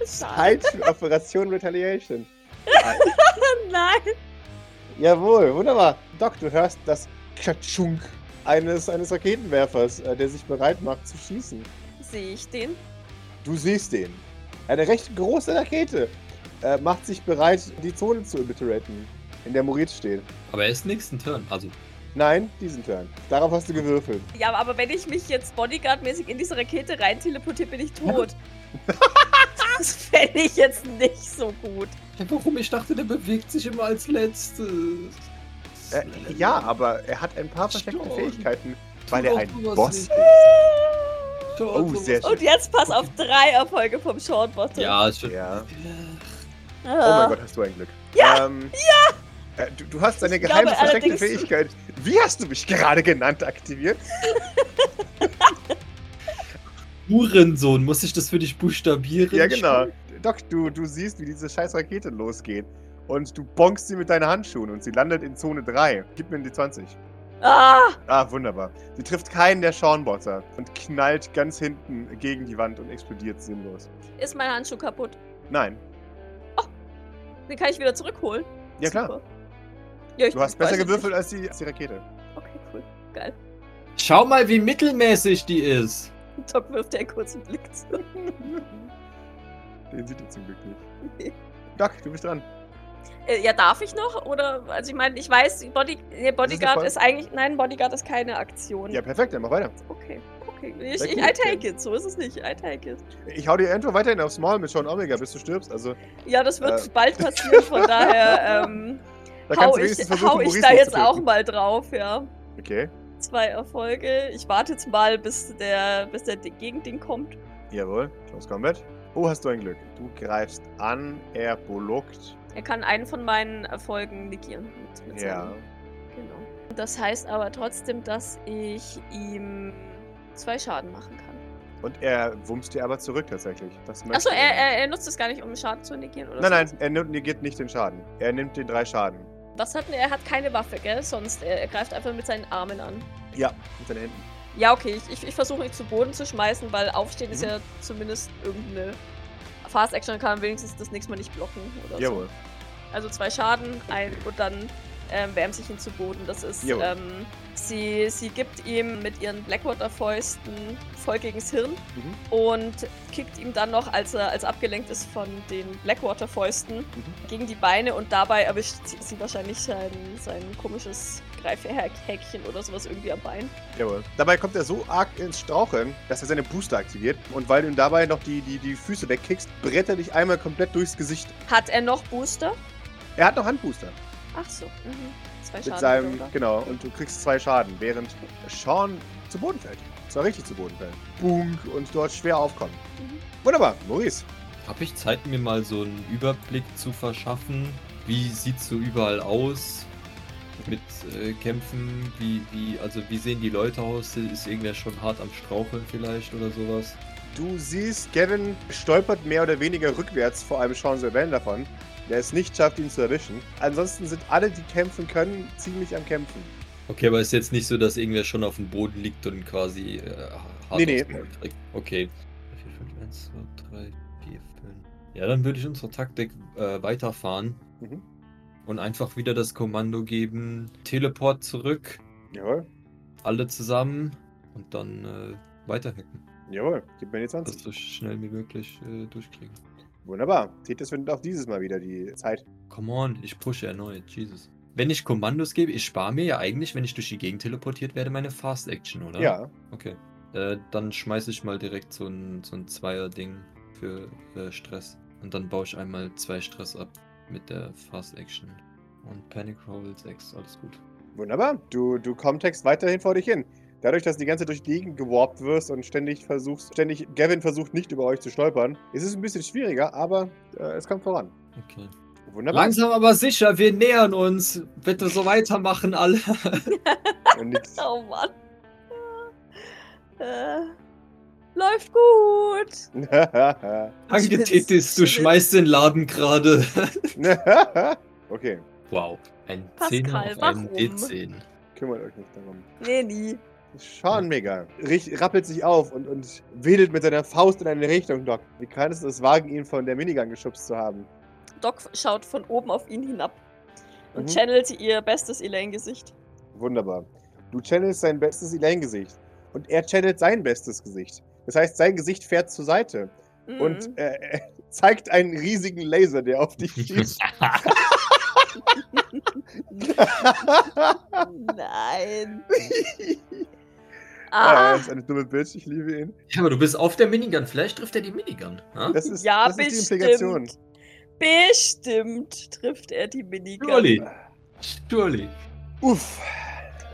für Operation Retaliation. Nein. Jawohl, wunderbar. Doc, du hörst das Katschunk eines, eines Raketenwerfers, äh, der sich bereit macht zu schießen. Sehe ich den? Du siehst den. Eine recht große Rakete äh, macht sich bereit, die Zone zu obliteraten, in der Maurice steht. Aber er ist nächsten Turn. Also, Nein, diesen Turn. Darauf hast du gewürfelt. Ja, aber wenn ich mich jetzt Bodyguard-mäßig in diese Rakete rein teleportiere, bin ich tot. das fände ich jetzt nicht so gut. ja, warum? Ich dachte, der bewegt sich immer als letztes. Äh, ja, aber er hat ein paar versteckte. Fähigkeiten, weil er ein Boss ist. Doch, Oh, sehr schön. Und jetzt pass auf drei Erfolge vom Shortbottom. Ja, ist schon. Ja. Oh Ah. mein Gott, hast du ein Glück. Ja! Ähm, ja! Äh, du, du hast eine Ich geheime glaube versteckte Fähigkeit. Wie hast du mich gerade genannt aktiviert? Hurensohn, muss ich das für dich buchstabieren? Ja, genau. Doc, du, du siehst, wie diese scheiß Rakete losgeht. Und du bonkst sie mit deinen Handschuhen und sie landet in Zone 3. Gib mir die 20. Ah, Ah, wunderbar. Sie trifft keinen der Schornbotter und knallt ganz hinten gegen die Wand und explodiert sinnlos. ist mein Handschuh kaputt. Nein. Den kann ich wieder zurückholen. Ja, klar. Super. Ja, ich Du hast besser es gewürfelt als die, als die Rakete. Okay, cool. Geil. Schau mal, wie mittelmäßig die ist. Doc wirft dir einen kurzen Blick zu. Den sieht er zum Glück nicht. Doc, du bist dran. Äh, ja, darf ich noch? Oder, also ich meine, ich weiß, Body, nee, Bodyguard voll- ist eigentlich, nein, Bodyguard ist keine Aktion. Ja, perfekt, dann mach weiter. Okay, okay. Ich, ich, I take it, so ist es nicht. I take it. Ich hau dir irgendwo weiterhin aufs Maul mit Sean Omega, bis du stirbst. Also, Ja, das wird Äh. bald passieren, von daher ähm, da hau, ich, hau ich da jetzt auch mal drauf, ja. Okay, Zwei Erfolge. Ich warte jetzt mal, bis der, bis der Gegending kommt. jawohl. Close Combat. Oh, hast du ein Glück. Du greifst an, er blockt. Er kann einen von meinen Erfolgen negieren. Mit, mit Ja. seinem- Genau. Das heißt aber trotzdem, dass ich ihm zwei Schaden machen kann. Und er wumst dir aber zurück tatsächlich. Achso, er, er, er nutzt es gar nicht, um Schaden zu negieren, oder? Nein, nein, sowas? er negiert nicht den Schaden. Er nimmt den drei Schaden. Was hat denn er? Er hat keine Waffe, gell? Sonst, er, er greift einfach mit seinen Armen an. Ja, mit seinen Händen. Ja, okay, ich, ich, ich versuche ihn zu Boden zu schmeißen, weil Aufstehen ist Mhm. ja zumindest irgendeine Fast Action, kann man wenigstens das nächste Mal nicht blocken oder Jawohl. so. Also zwei Schaden, ein und dann ähm, wärmt sich ihn zu Boden. Das ist, ähm, sie, sie gibt ihm mit ihren Blackwater-Fäusten voll gegens Hirn Mhm. und kickt ihm dann noch, als er als abgelenkt ist von den Blackwater-Fäusten, Mhm. gegen die Beine und dabei erwischt sie, sie wahrscheinlich sein, sein komisches Greifhäkchen oder sowas irgendwie am Bein. Jawohl. Dabei kommt er so arg ins Straucheln, dass er seine Booster aktiviert. Und weil du ihm dabei noch die, die, die Füße wegkickst, brett er dich einmal komplett durchs Gesicht. Hat er noch Booster? Er hat noch Handbooster. Ach so. Mhm. Zwei Mit Schaden. seinem, oder? genau, und du kriegst zwei Schaden, während Sean zu Boden fällt. Zwar richtig zu Boden fällt. Bunk und dort schwer aufkommt. Mhm. Wunderbar, Maurice. Habe ich Zeit, mir mal so einen Überblick zu verschaffen? Wie sieht's so überall aus? Mit äh, Kämpfen? Wie, wie, also wie sehen die Leute aus? Ist irgendwer schon hart am Straucheln vielleicht oder sowas? Du siehst, Gavin stolpert mehr oder weniger rückwärts vor einem Sean Sylvain davon, der es nicht schafft, ihn zu erwischen. Ansonsten sind alle, die kämpfen können, ziemlich am Kämpfen. Okay, aber ist jetzt nicht so, dass irgendwer schon auf dem Boden liegt und quasi äh, hart Nee, nee. kriegt. Okay. 4, 5, 1, 2, 3, 4, 5. Ja, dann würde ich unsere Taktik äh, weiterfahren Mhm. und einfach wieder das Kommando geben: Teleport zurück, Jawohl, alle zusammen und dann äh, weiterhacken. jawohl. Gib mir die Das 20. so schnell wie möglich äh, durchkriegen. Wunderbar. Tethys findet auch dieses Mal wieder die Zeit. Come on, ich pushe erneut, Jesus. Wenn ich Kommandos gebe, ich spare mir ja eigentlich, wenn ich durch die Gegend teleportiert werde, meine Fast Action, oder? Ja. Okay. Äh, dann schmeiße ich mal direkt so ein, so ein Zweier-Ding für äh, Stress. Und dann baue ich einmal zwei Stress ab mit der Fast Action. Und Panic Roll 6, alles gut. Wunderbar. Du, du kommtext weiterhin vor dich hin. Dadurch, dass du die ganze Zeit durch die Gegend gewarpt wirst und ständig versuchst, ständig Gavin versucht nicht über euch zu stolpern, ist es ein bisschen schwieriger, aber äh, es kommt voran. Okay. Wunderbar. Langsam aber sicher, wir nähern uns. Bitte so weitermachen, alle. Oh Mann. Äh, läuft gut. Tethys, du schmeißt den Laden gerade. okay, wow. Ein Pascal, 10er auf einen warum? D10. kümmert euch nicht darum. Nee, nie. Sean mega. Rappelt sich auf und, und wedelt mit seiner Faust in eine Richtung, Doc. Wie kannst du es wagen, ihn von der Minigun geschubst zu haben? Doc schaut von oben auf ihn hinab und Mhm. channelt ihr bestes Elaine-Gesicht. Wunderbar. Du channelst sein bestes Elaine-Gesicht. Und er channelt sein bestes Gesicht. Das heißt, sein Gesicht fährt zur Seite Mhm. und äh, er zeigt einen riesigen Laser, der auf dich schießt. Nein. Ah, Ah, er ist eine dumme Bitch, ich liebe ihn. Ja, aber du bist auf der Minigun. Vielleicht trifft er die Minigun. Ha? Das ist, ja, das ist die Implikation. bestimmt. Bestimmt trifft er die Minigun. Surely. Surely. Uff,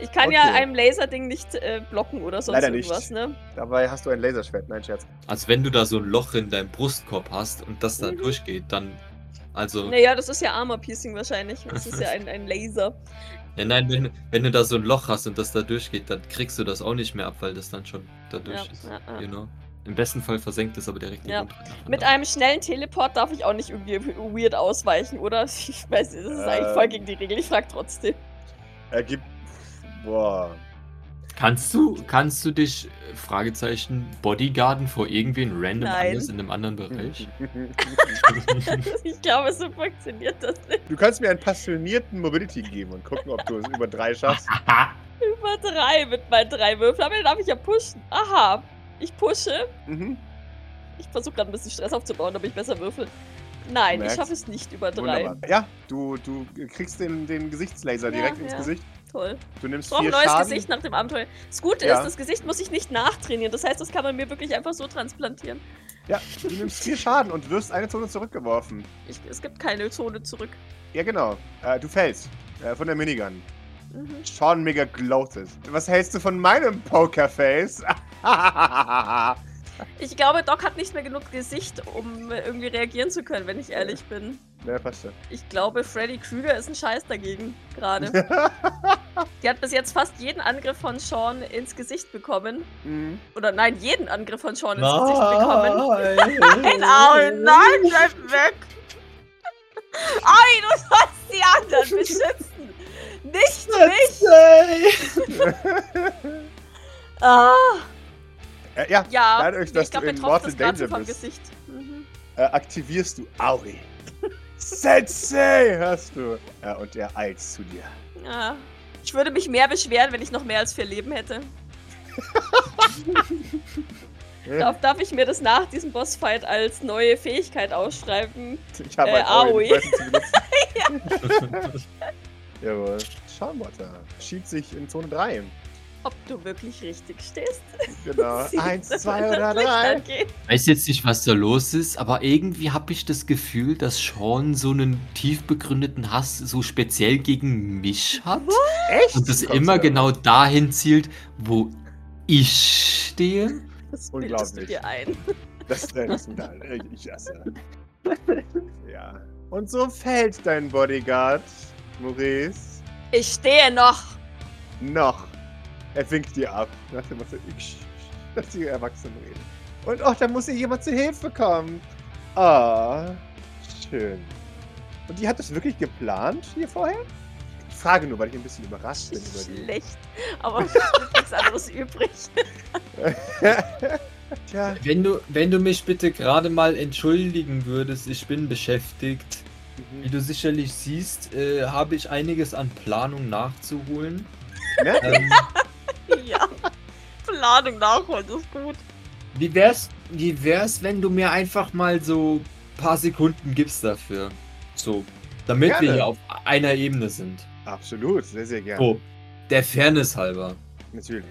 Ich kann ja Okay. einem Laserding nicht äh, blocken oder sonst Leider nicht. irgendwas, ne? dabei hast du ein Laserschwert. Nein, Scherz. Als wenn du da so ein Loch in deinem Brustkorb hast und das dann Mhm. durchgeht, dann. Also. Naja, das ist ja Armor-Piercing wahrscheinlich. Das ist ja ein, ein Laser. Ja, nein, wenn, wenn du da so ein Loch hast und das da durchgeht, dann kriegst du das auch nicht mehr ab, weil das dann schon da durch Ja, ist. ja, ja. Genau. Im besten Fall versenkt es aber direkt Ja. Mit einem schnellen Teleport darf ich auch nicht irgendwie weird ausweichen, oder? Ich weiß, das ist eigentlich voll Ähm. gegen die Regel. Ich frag trotzdem. Er gibt. Boah. Kannst du, kannst du dich, äh, Fragezeichen, bodyguarden vor irgendwen random Nein. anders in einem anderen Bereich? ich glaube, so funktioniert das nicht. du kannst mir einen passionierten Mobility geben und gucken, ob du es über drei schaffst. Über drei mit meinen drei Würfeln. Aber den darf ich ja pushen. Aha. Ich pushe. Mhm. Ich versuche gerade ein bisschen Stress aufzubauen, damit ich besser würfel. Nein, ich schaffe es nicht über drei. Wunderbar. Ja, du, du kriegst den, den Gesichtslaser Ja, direkt ins ja. Gesicht. Toll. Du nimmst Ich brauche ein neues Schaden. Gesicht nach dem Abenteuer. Das Gute Ja. ist, das Gesicht muss ich nicht nachtrainieren. Das heißt, das kann man mir wirklich einfach so transplantieren. Ja, du nimmst vier Schaden und wirst eine Zone zurückgeworfen. Ich, es gibt keine Zone zurück. Ja, genau. Äh, du fällst. Äh, von der Minigun. Mhm. Sean mega gloated. Was hältst du von meinem Pokerface? Ich glaube, Doc hat nicht mehr genug Gesicht, um irgendwie reagieren zu können, wenn ich ehrlich bin. ja, passt schon. Ich glaube, Freddy Krüger ist ein Scheiß dagegen, gerade. Die hat bis jetzt fast jeden Angriff von Sean ins Gesicht bekommen. Mhm. Oder nein, jeden Angriff von Sean ins Gesicht bekommen. Nein, Nein, Aue, nein, bleib weg! Ei, du sollst die anderen beschützen! Nicht mich! Ah, Äh, ja, ja, Dadurch, dass ich glaube, du in gerade so Danger vom bist. Gesicht. Mhm. äh, aktivierst du Auri. Sensei hast du. Ja, und er eilt zu dir. Ja. Ich würde mich mehr beschweren, wenn ich noch mehr als vier Leben hätte. Darf, darf ich mir das nach diesem Bossfight als neue Fähigkeit ausschreiben? Ich habe Äh. Aoi. Benutzen. Jawohl. Schamwatter schiebt sich in Zone 3. Ob du wirklich richtig stehst? Genau. Eins, zwei oder drei. angeht? weiß jetzt nicht, was da los ist, aber irgendwie habe ich das Gefühl, dass Sean so einen tief begründeten Hass so speziell gegen mich hat. Echt? Und das immer genau dahin zielt, wo ich stehe. Das bildest du Unglaublich. dir ein. Das, das ist ein Ich hasse. Ja. Und so fällt dein Bodyguard, Maurice. Ich stehe noch. Noch. Er winkt dir ab. Nach dem Motto, ich lass die Erwachsenen reden. Und oh, da muss ihr jemand zu Hilfe kommen. Ah, schön. Und die hat das wirklich geplant hier vorher? Ich frage nur, weil ich ein bisschen überrascht bin über die. Schlecht. Aber es ist nichts anderes übrig. Tja, Wenn du, wenn du mich bitte gerade mal entschuldigen würdest, ich bin beschäftigt. Wie mhm. du sicherlich siehst, äh, habe ich einiges an Planung nachzuholen. Ja? Ähm, ja. Planung nachholen, das ist gut. wie, wär's, wie wär's, wenn du mir einfach mal so ein paar Sekunden gibst dafür? So, damit wir Gerne. hier auf einer Ebene sind. Absolut, sehr, sehr gerne. So, der Fairness halber. Natürlich.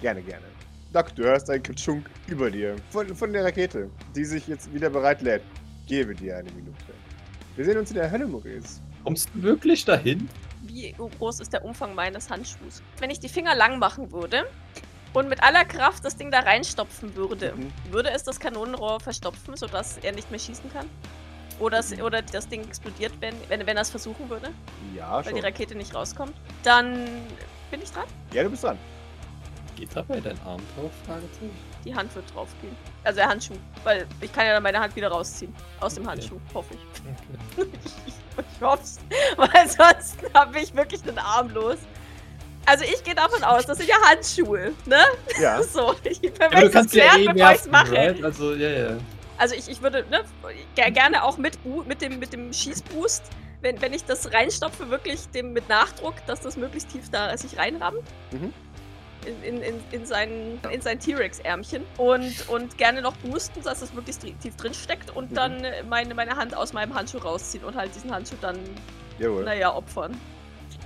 Gerne, gerne. Doc, du hörst einen Kitschunk über dir. Von, von der Rakete, die sich jetzt wieder bereit lädt. Gebe dir eine Minute. Wir sehen uns in der Hölle, Maurice. Kommst du wirklich dahin? Wie groß ist der Umfang meines Handschuhs? Wenn ich die Finger lang machen würde und mit aller Kraft das Ding da reinstopfen würde, Mhm. würde es das Kanonenrohr verstopfen, sodass er nicht mehr schießen kann? Oder, es, oder das Ding explodiert, wenn, wenn, wenn er es versuchen würde, Ja, weil schon. die Rakete nicht rauskommt? Dann bin ich dran. Ja, du bist dran. Geht dabei dein Arm drauf? Fragezeichen. Die Hand wird drauf gehen. Also der Handschuh. Weil ich kann ja dann meine Hand wieder rausziehen. Aus dem Okay. Handschuh, hoffe ich. Okay. Ich hoff's. Weil sonst habe ich wirklich den Arm los. Also ich gehe davon aus, das sind ja Handschuhe, ne? Ja. So, ich Ja, aber du das ja eh bevor ich's werfen, mache. right? Also, ja, ja. Also ich, ich würde, ne, ger gerne auch mit, mit, dem, mit dem Schießboost, wenn, wenn ich das reinstopfe, wirklich dem mit Nachdruck, dass das möglichst tief da sich reinrammt. Mhm. In, in, in, in sein, in sein T-Rex-Ärmchen. Und, und gerne noch boosten, dass es wirklich tief drin steckt und Mhm. dann meine, meine Hand aus meinem Handschuh rausziehen und halt diesen Handschuh dann, Jawohl. naja, opfern.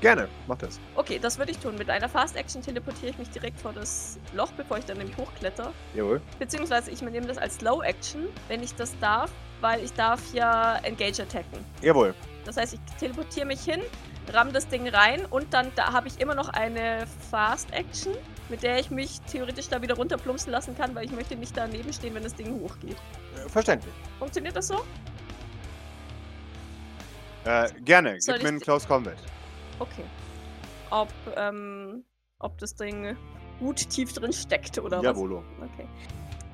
Gerne, mach das. Okay, das würde ich tun. Mit einer Fast Action teleportiere ich mich direkt vor das Loch, bevor ich dann nämlich hochkletter. Jawohl. Beziehungsweise ich nehme das als Slow Action, wenn ich das darf, weil ich darf ja Engage attacken. Jawohl. Das heißt, ich teleportiere mich hin, ramm das Ding rein und dann da habe ich immer noch eine Fast Action, mit der ich mich theoretisch da wieder runterplumpsen lassen kann, weil ich möchte nicht daneben stehen, wenn das Ding hochgeht. Äh, verständlich. Funktioniert das so? Äh, gerne. Soll Gib mir ich einen Close Combat. Okay. Ob, ähm, ob das Ding gut tief drin steckt oder Jawolo. was? Okay.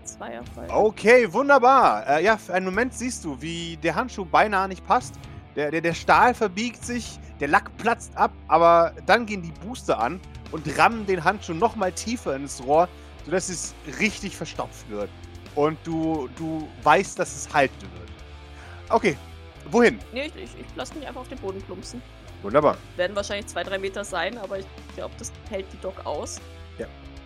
Zweierfall. Okay, wunderbar. Äh, ja, für einen Moment siehst du, wie der Handschuh beinahe nicht passt. Der, der, der Stahl verbiegt sich, der Lack platzt ab, aber dann gehen die Booster an und rammen den Handschuh nochmal tiefer ins Rohr, sodass es richtig verstopft wird. Und du, du weißt, dass es halten wird. Okay, wohin? Nee, ich, ich, ich lasse mich einfach auf den Boden plumpsen. Wunderbar. Werden wahrscheinlich zwei, drei Meter sein, aber ich glaube, das hält die Doc aus.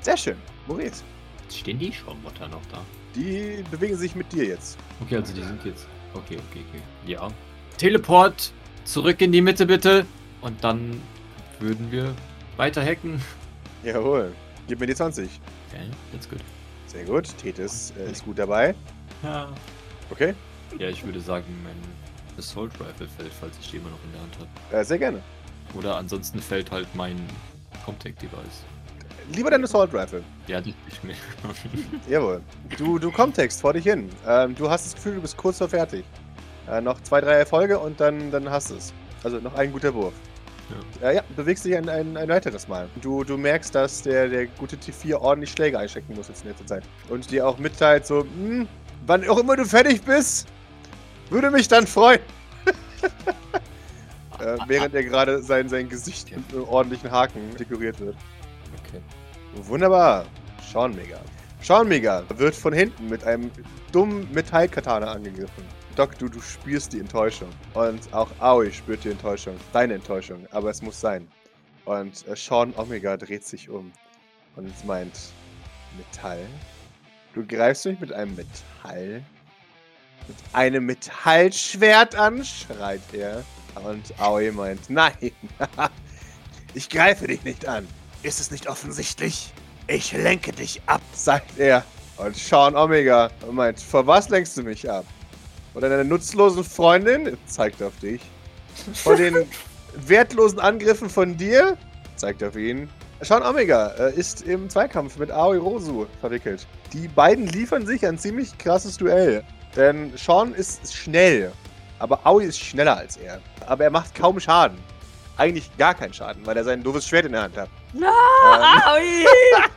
Sehr schön. Maurice. Stehen die Schaumotter noch da? Die bewegen sich mit dir jetzt. Okay, also die sind jetzt. Okay, okay, okay. Ja. Teleport! Zurück in die Mitte bitte! Und dann würden wir weiter hacken. Jawohl. Gib mir die 20. Okay, that's good. Sehr gut. Tethys äh, ist gut dabei. Ja. Okay. Ja, ich würde sagen, mein Assault Rifle fällt, falls ich die immer noch in der Hand habe. Äh, sehr gerne. Oder ansonsten fällt halt mein Comtech Device. Lieber dein Assault Rifle. Ja, die ich mir. Jawohl. Du, du kommst vor dich hin. Ähm, du hast das Gefühl, du bist kurz vor fertig. Äh, noch zwei, drei Erfolge und dann, dann hast du es. Also noch ein guter Wurf. Ja, äh, ja bewegst dich ein, ein, ein weiteres Mal. Du, du merkst, dass der, der gute T4 ordentlich Schläge einstecken muss jetzt in letzter Zeit. Und dir auch mitteilt so, hm, wann auch immer du fertig bist, würde mich dann freuen. äh, während er gerade sein, sein Gesicht mit einem ordentlichen Haken dekoriert wird. okay. Wunderbar. Sean Mega. Sean Mega wird von hinten mit einem dummen Metallkatana angegriffen. Doc, du, du spürst die Enttäuschung. Und auch Aoi spürt die Enttäuschung. Deine Enttäuschung. Aber es muss sein. Und äh, Sean Omega dreht sich um und meint: Metall? Du greifst mich mit einem Metall? Mit einem Metallschwert an? schreit er. Und Aoi meint: Nein. ich greife dich nicht an. Ist es nicht offensichtlich? Ich lenke dich ab, sagt er. Und Sean Omega meint, vor was lenkst du mich ab? Von deiner nutzlosen Freundin? Zeigt auf dich. Von den wertlosen Angriffen von dir? Zeigt auf ihn. Sean Omega äh, ist im Zweikampf mit Aoi Rosu verwickelt. Die beiden liefern sich ein ziemlich krasses Duell. Denn Sean ist schnell, aber Aoi ist schneller als er. Aber er macht kaum Schaden. eigentlich gar keinen Schaden, weil er sein doofes Schwert in der Hand hat. Na, Ähm. Aoi!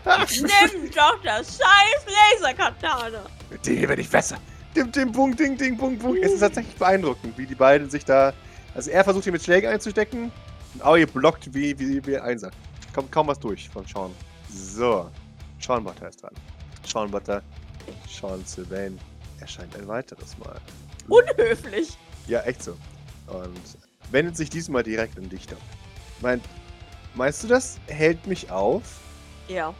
Nimm doch das scheiß Laserkatana! Mit dir werde ich besser. Dim, dim, bung, ding, ding, bung, bung. Es ist tatsächlich beeindruckend, wie die beiden sich da. Also er versucht hier mit Schlägen einzustecken und Aoi blockt wie, wie, wie ein Einser. Kommt kaum was durch von Sean. So. Sean Butter ist dran. Sean Butter. Sean Sylvain erscheint ein weiteres Mal. Unhöflich! Ja, echt so. Und wendet sich diesmal direkt an dich. Meint, meinst du, das hält mich auf? Ja.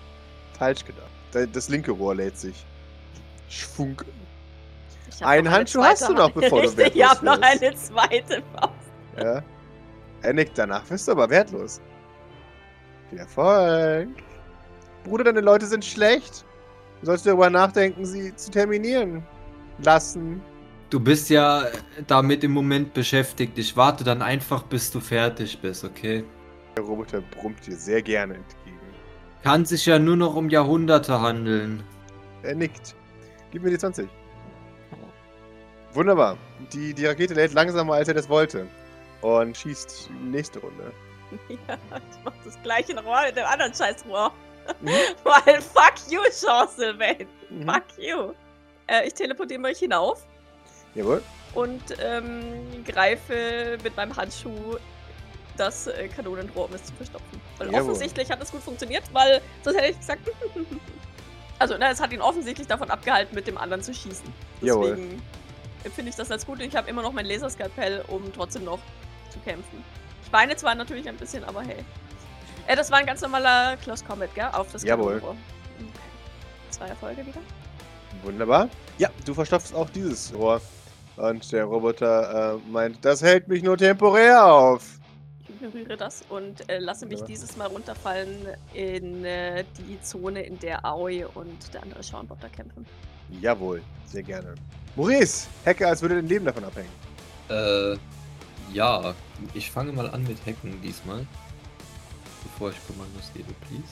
Falsch gedacht. Da- Das linke Rohr lädt sich. Schfunk. Ich Einen Handschuh hast du noch, bevor du Richtig, ich wertlos hab noch eine zweite Faust. Ja. Er nickt danach, bist du aber wertlos. Viel Erfolg. Bruder, deine Leute sind schlecht. Du sollst darüber nachdenken, sie zu terminieren lassen. Du bist ja damit im Moment beschäftigt. Ich warte dann einfach, bis du fertig bist, okay? Der Roboter brummt dir sehr gerne entgegen. Kann sich ja nur noch um Jahrhunderte handeln. Er nickt. Gib mir die 20. Wunderbar. Die, die Rakete lädt langsamer, als er das wollte. Und schießt nächste Runde. Ja, ich mach das gleiche nochmal mit dem anderen Scheißrohr. Mhm. Weil fuck you, Sean Sylvain. Mhm. Fuck you. Äh, ich teleportiere mich hinauf Jawohl. und ähm, greife mit meinem Handschuh das äh, Kanonenrohr, um es zu verstopfen. Weil Jawohl. offensichtlich hat es gut funktioniert, weil sonst hätte ich gesagt. also, ne, es hat ihn offensichtlich davon abgehalten, mit dem anderen zu schießen. Jawohl. Empfinde ich das als gut und ich habe immer noch mein Laserskalpell, um trotzdem noch zu kämpfen. Ich weine zwar natürlich ein bisschen, aber hey. Äh, das war ein ganz normaler Close Combat, gell? Auf das Jawohl. Okay. Zwei Erfolge wieder. Wunderbar. Ja, du verstopfst auch dieses Rohr. Und der Roboter äh, meint, das hält mich nur temporär auf. Ich ignoriere das und äh, lasse mich Wunderbar. dieses Mal runterfallen in äh, die Zone, in der Aoi und der andere Schauenbotter kämpfen. Jawohl, sehr gerne. Maurice, Hecke, als würde dein Leben davon abhängen. Äh, ja. Ich fange mal an mit Hacken diesmal. Bevor ich Kommandos gebe, please.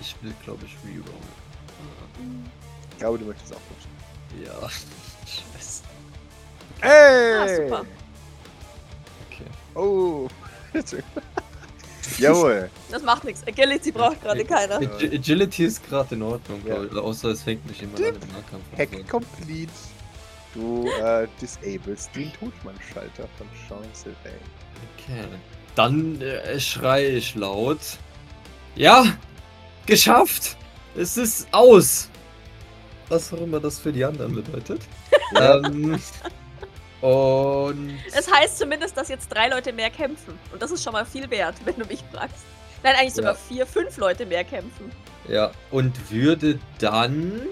Ich will, glaube ich, rerollen. Ich glaube, du möchtest auch pushen. Ja. Scheiße. Hey! Ah, super. Okay. Oh. Jawohl. Das macht nichts. Agility braucht gerade keiner. Ag Agility ist gerade in Ordnung, Ja. Außer es fängt mich jemand an im Nahkampf. an. Hack complete. Du äh, disablest den Totmannschalter von Sean Sylvain. Okay. Dann äh, schrei ich laut. Ja! Geschafft! Es ist aus! Was auch immer das für die anderen bedeutet. ähm, und. Es heißt zumindest, dass jetzt drei Leute mehr kämpfen. Und das ist schon mal viel wert, wenn du mich fragst. Nein, eigentlich sogar Ja. vier, fünf Leute mehr kämpfen. Ja, und würde dann.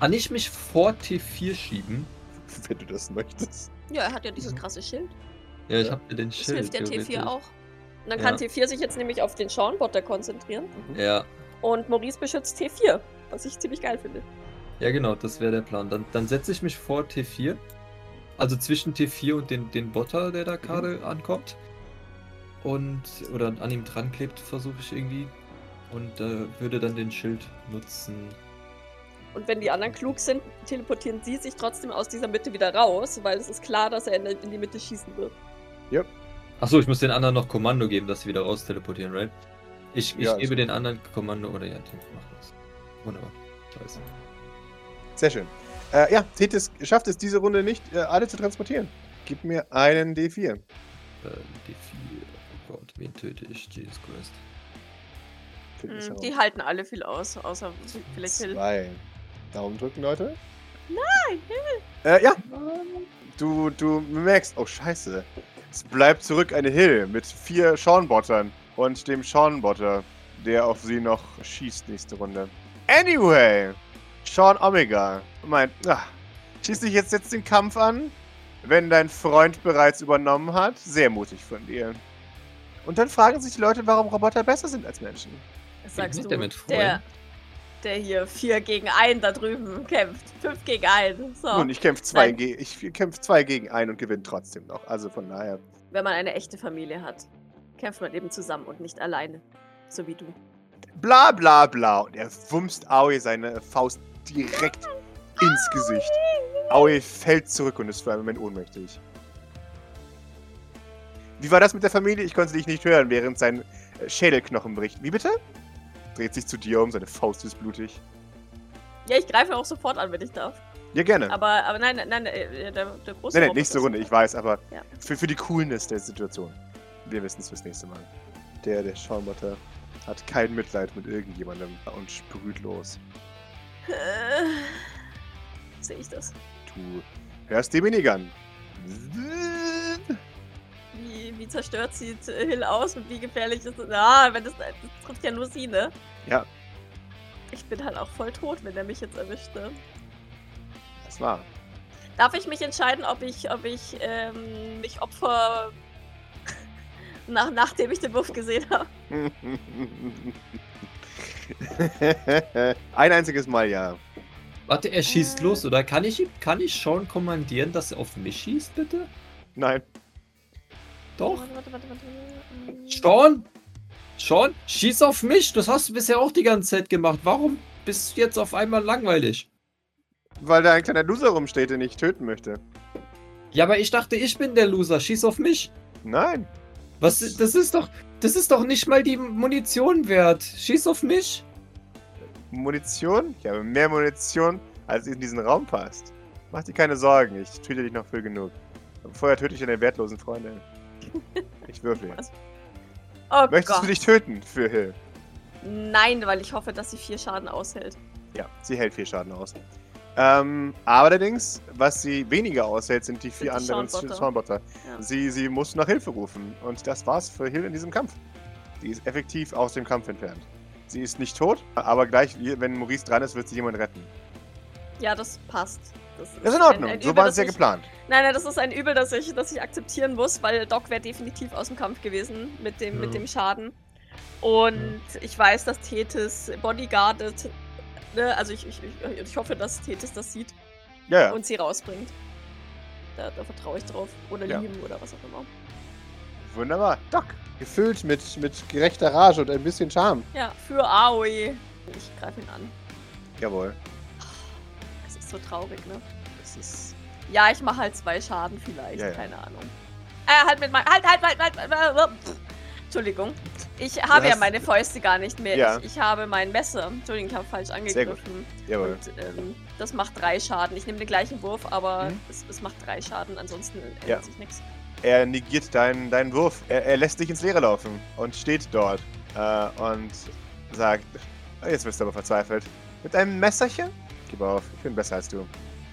Kann ich mich vor T4 schieben? Wenn du das möchtest. Ja, er hat ja dieses krasse Schild. Ja, ich Ja. habe mir den Das Schild. hilft der T4 theoretisch. auch. Und dann kann Ja. T4 sich jetzt nämlich auf den Schauenbotter konzentrieren. Ja, Und Maurice beschützt T4, was ich ziemlich geil finde. ja, genau, das wäre der Plan. Dann, dann setze ich mich vor T4. Also zwischen T4 und den, den Botter, der da gerade ankommt. Und. Oder an ihm dran klebt, versuche ich irgendwie. Und äh, würde dann den Schild nutzen. Und wenn die anderen klug sind, teleportieren sie sich trotzdem aus dieser Mitte wieder raus, weil es ist klar, dass er in, in die Mitte schießen wird. Achso, ich muss den anderen noch Kommando geben, dass sie wieder raus teleportieren, right? Ich, ich Ja, gebe den anderen Kommando oder ja, die machen das. Wunderbar. Scheiße. Sehr schön. Äh, ja, Tethys schafft es diese Runde nicht, äh, alle zu transportieren. Gib mir einen D4. Äh, D4. Oh Gott, wen töte ich? Jesus Christ. Hm, die halten alle viel aus, außer vielleicht Hill. Zwei. Daumen drücken, Leute. Nein, Äh, ja. Du, du merkst, oh scheiße. Es bleibt zurück eine Hill mit vier Schornbottern und dem Schornbotter, der auf sie noch schießt nächste Runde. Anyway, Sean Omega meint, ach, schieß dich jetzt, jetzt den Kampf an, wenn dein Freund bereits übernommen hat. Sehr mutig von dir. Und dann fragen sich die Leute, warum Roboter besser sind als Menschen. Was sagst mit du? der mit Freund? der, der hier 4 gegen 1 da drüben kämpft. 5 gegen 1. So. Nun, ich kämpfe zwei, Nein. ge ich kämpf zwei gegen einen und gewinne trotzdem noch. Also von daher. Wenn man eine echte Familie hat, kämpft man eben zusammen und nicht alleine. So wie du. Bla bla bla. Und er wumst Aoi seine Faust direkt ins Gesicht. Aoi fällt zurück und ist für einen Moment ohnmächtig. Wie war das mit der Familie? Ich konnte dich nicht hören, während sein äh, Schädelknochen bricht. Wie bitte? Dreht sich zu dir um, seine Faust ist blutig. Ja, ich greife auch sofort an, wenn ich darf. Ja, gerne. Aber, aber nein, nein, äh, der, der große Nein, nein, nächste Runde, ich weiß, aber Ja. für, für die Coolness der Situation. Wir wissen es fürs nächste Mal. Der, der Schaumbotter, hat kein Mitleid mit irgendjemandem und sprüht los. Äh, Sehe ich das? Du hörst die Minigun. Wie, wie zerstört sieht äh, Hill aus und wie gefährlich ist es? Ah, wenn das, das trifft ja nur sie, ne? Ja. Ich bin halt auch voll tot, wenn er mich jetzt erwischt, ne? Das war. Darf ich mich entscheiden, ob ich, ob ich ähm, mich opfer, nach, nachdem ich den Wurf gesehen habe? Ein einziges Mal ja. Warte, er schießt los, oder kann ich, kann ich Sean kommandieren, dass er auf mich schießt, bitte? Nein. Doch. Warte, warte, warte, warte. Sean? Sean, schieß auf mich! Das hast du bisher auch die ganze Zeit gemacht. Warum bist du jetzt auf einmal langweilig? Weil da ein kleiner Loser rumsteht, den ich töten möchte. Ja, aber ich dachte, ich bin der Loser. Schieß auf mich. Nein. Was? Das ist doch. Das ist doch nicht mal die Munition wert. Schieß auf mich. Munition? Ich habe mehr Munition, als in diesen Raum passt. Mach dir keine Sorgen, ich töte dich noch früh genug. Aber vorher töte ich deine wertlosen Freunde. Ich würfel jetzt. Oh Möchtest Gott. du dich töten für Hill? Nein, weil ich hoffe, dass sie vier Schaden aushält. Ja, sie hält viel Schaden aus. Ähm, aber allerdings, was sie weniger aushält, sind die vier Sind anderen. Schaumbotter. Ja. Sie, sie muss nach Hilfe rufen. Und das war's für Hill in diesem Kampf. Die ist effektiv aus dem Kampf entfernt. Sie ist nicht tot, aber gleich, wenn Maurice dran ist, wird sie jemand retten. Ja, das passt. Das Das ist in ein- Ordnung, ein so Übel, war es ja ich- geplant. Nein, nein, das ist ein Übel, das ich, das ich akzeptieren muss, weil Doc wäre definitiv aus dem Kampf gewesen mit dem, Ja. mit dem Schaden. Und ich weiß, dass Tethys bodyguardet. Ne? Also ich, ich, ich, ich hoffe, dass Tethys das sieht Ja, ja. und sie rausbringt. Da, da vertraue ich drauf. Oder Ja. Liam oder was auch immer. Wunderbar. Doc. Gefüllt mit, mit gerechter Rage und ein bisschen Charme. Ja, für Aoi. Ich greife ihn an. Jawohl. Es ist so traurig, ne? Das ist. Ja, ich mache halt zwei Schaden vielleicht, Ja, ja. keine Ahnung. Äh, halt mit meinem. Halt, halt, halt, halt, halt, halt, halt. Entschuldigung. Ich habe ja meine Fäuste gar nicht mehr. Ja. Ich, ich habe mein Messer. Entschuldigung, ich habe falsch angegriffen. Jawohl. Und ähm, das macht drei Schaden. Ich nehme den gleichen Wurf, aber Mhm. es, es macht drei Schaden. Ansonsten ändert Ja. sich nichts. Er negiert deinen, deinen Wurf. Er, er lässt dich ins Leere laufen und steht dort äh, und sagt: "Oh, Jetzt bist du aber verzweifelt. Mit einem Messerchen? Gib auf, ich bin besser als du.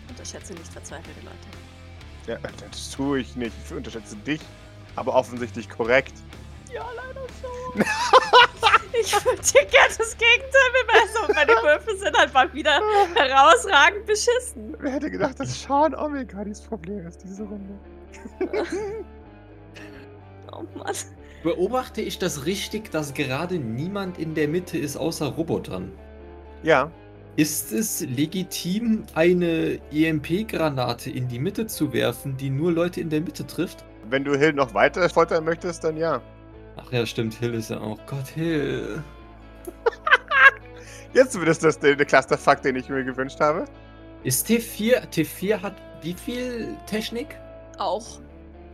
Unterschätze nicht verzweifelte Leute. Ja, das tue ich nicht. Ich unterschätze dich. Aber offensichtlich korrekt. Ja, leider schon. ich würde dir gerne das Gegenteil bemessen meine Würfe sind halt mal wieder herausragend beschissen. Wer hätte gedacht, dass Sean Omega dieses Problem ist, diese Runde? Oh Mann. Beobachte ich das richtig, dass gerade niemand in der Mitte ist außer Robotern? Ja, Ist es legitim, eine EMP-Granate in die Mitte zu werfen, die nur Leute in der Mitte trifft? wenn du Hill noch weiter foltern möchtest, dann ja. Ach ja, stimmt, Hill ist ja auch. Gott, Hill. Jetzt wird es das der, der Clusterfuck, den ich mir gewünscht habe. Ist T4, T4 hat wie viel Technik? Auch.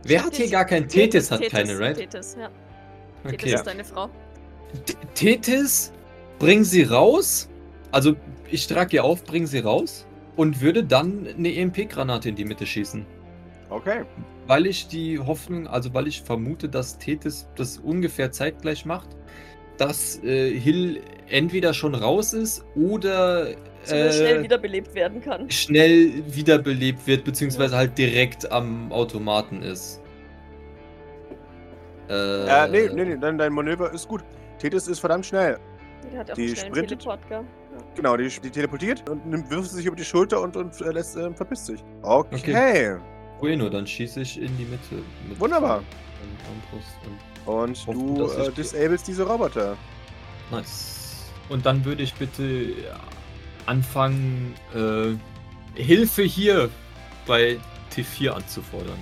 Wer hat hier gar kein Tethys, hat keine, right? Tethys, ja. Tethys ist deine Frau. T- Tethys, bring sie raus. Also, ich trage ihr auf, bring sie raus. Und würde dann eine EMP-Granate in die Mitte schießen. Okay. Weil ich die Hoffnung, also weil ich vermute, dass Tethys das ungefähr zeitgleich macht, dass äh, Hill entweder schon raus ist oder Zumindest schnell äh, wiederbelebt werden kann. schnell wiederbelebt wird, beziehungsweise halt direkt am Automaten ist. Äh, Äh, nee, nee, nee, dein, dein Manöver ist gut. Tethys ist verdammt schnell. Die hat auch die einen sprintet. Teleport, gell? Ja. Genau, die, die teleportiert und nimmt, wirft sich über die Schulter und, und äh, lässt, äh, verpisst sich. Okay. Bueno, dann schieße ich in die Mitte. Mit Wunderbar. und Und Hoffen, du äh, disablest diese Roboter. Nice. Und dann würde ich bitte anfangen, äh, Hilfe hier bei T4 anzufordern.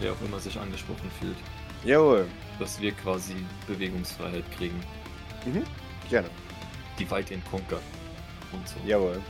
Wer auch immer sich angesprochen fühlt. Jawohl. Dass wir quasi Bewegungsfreiheit kriegen. Gerne. Divide and Conquer. Und so. Jawohl.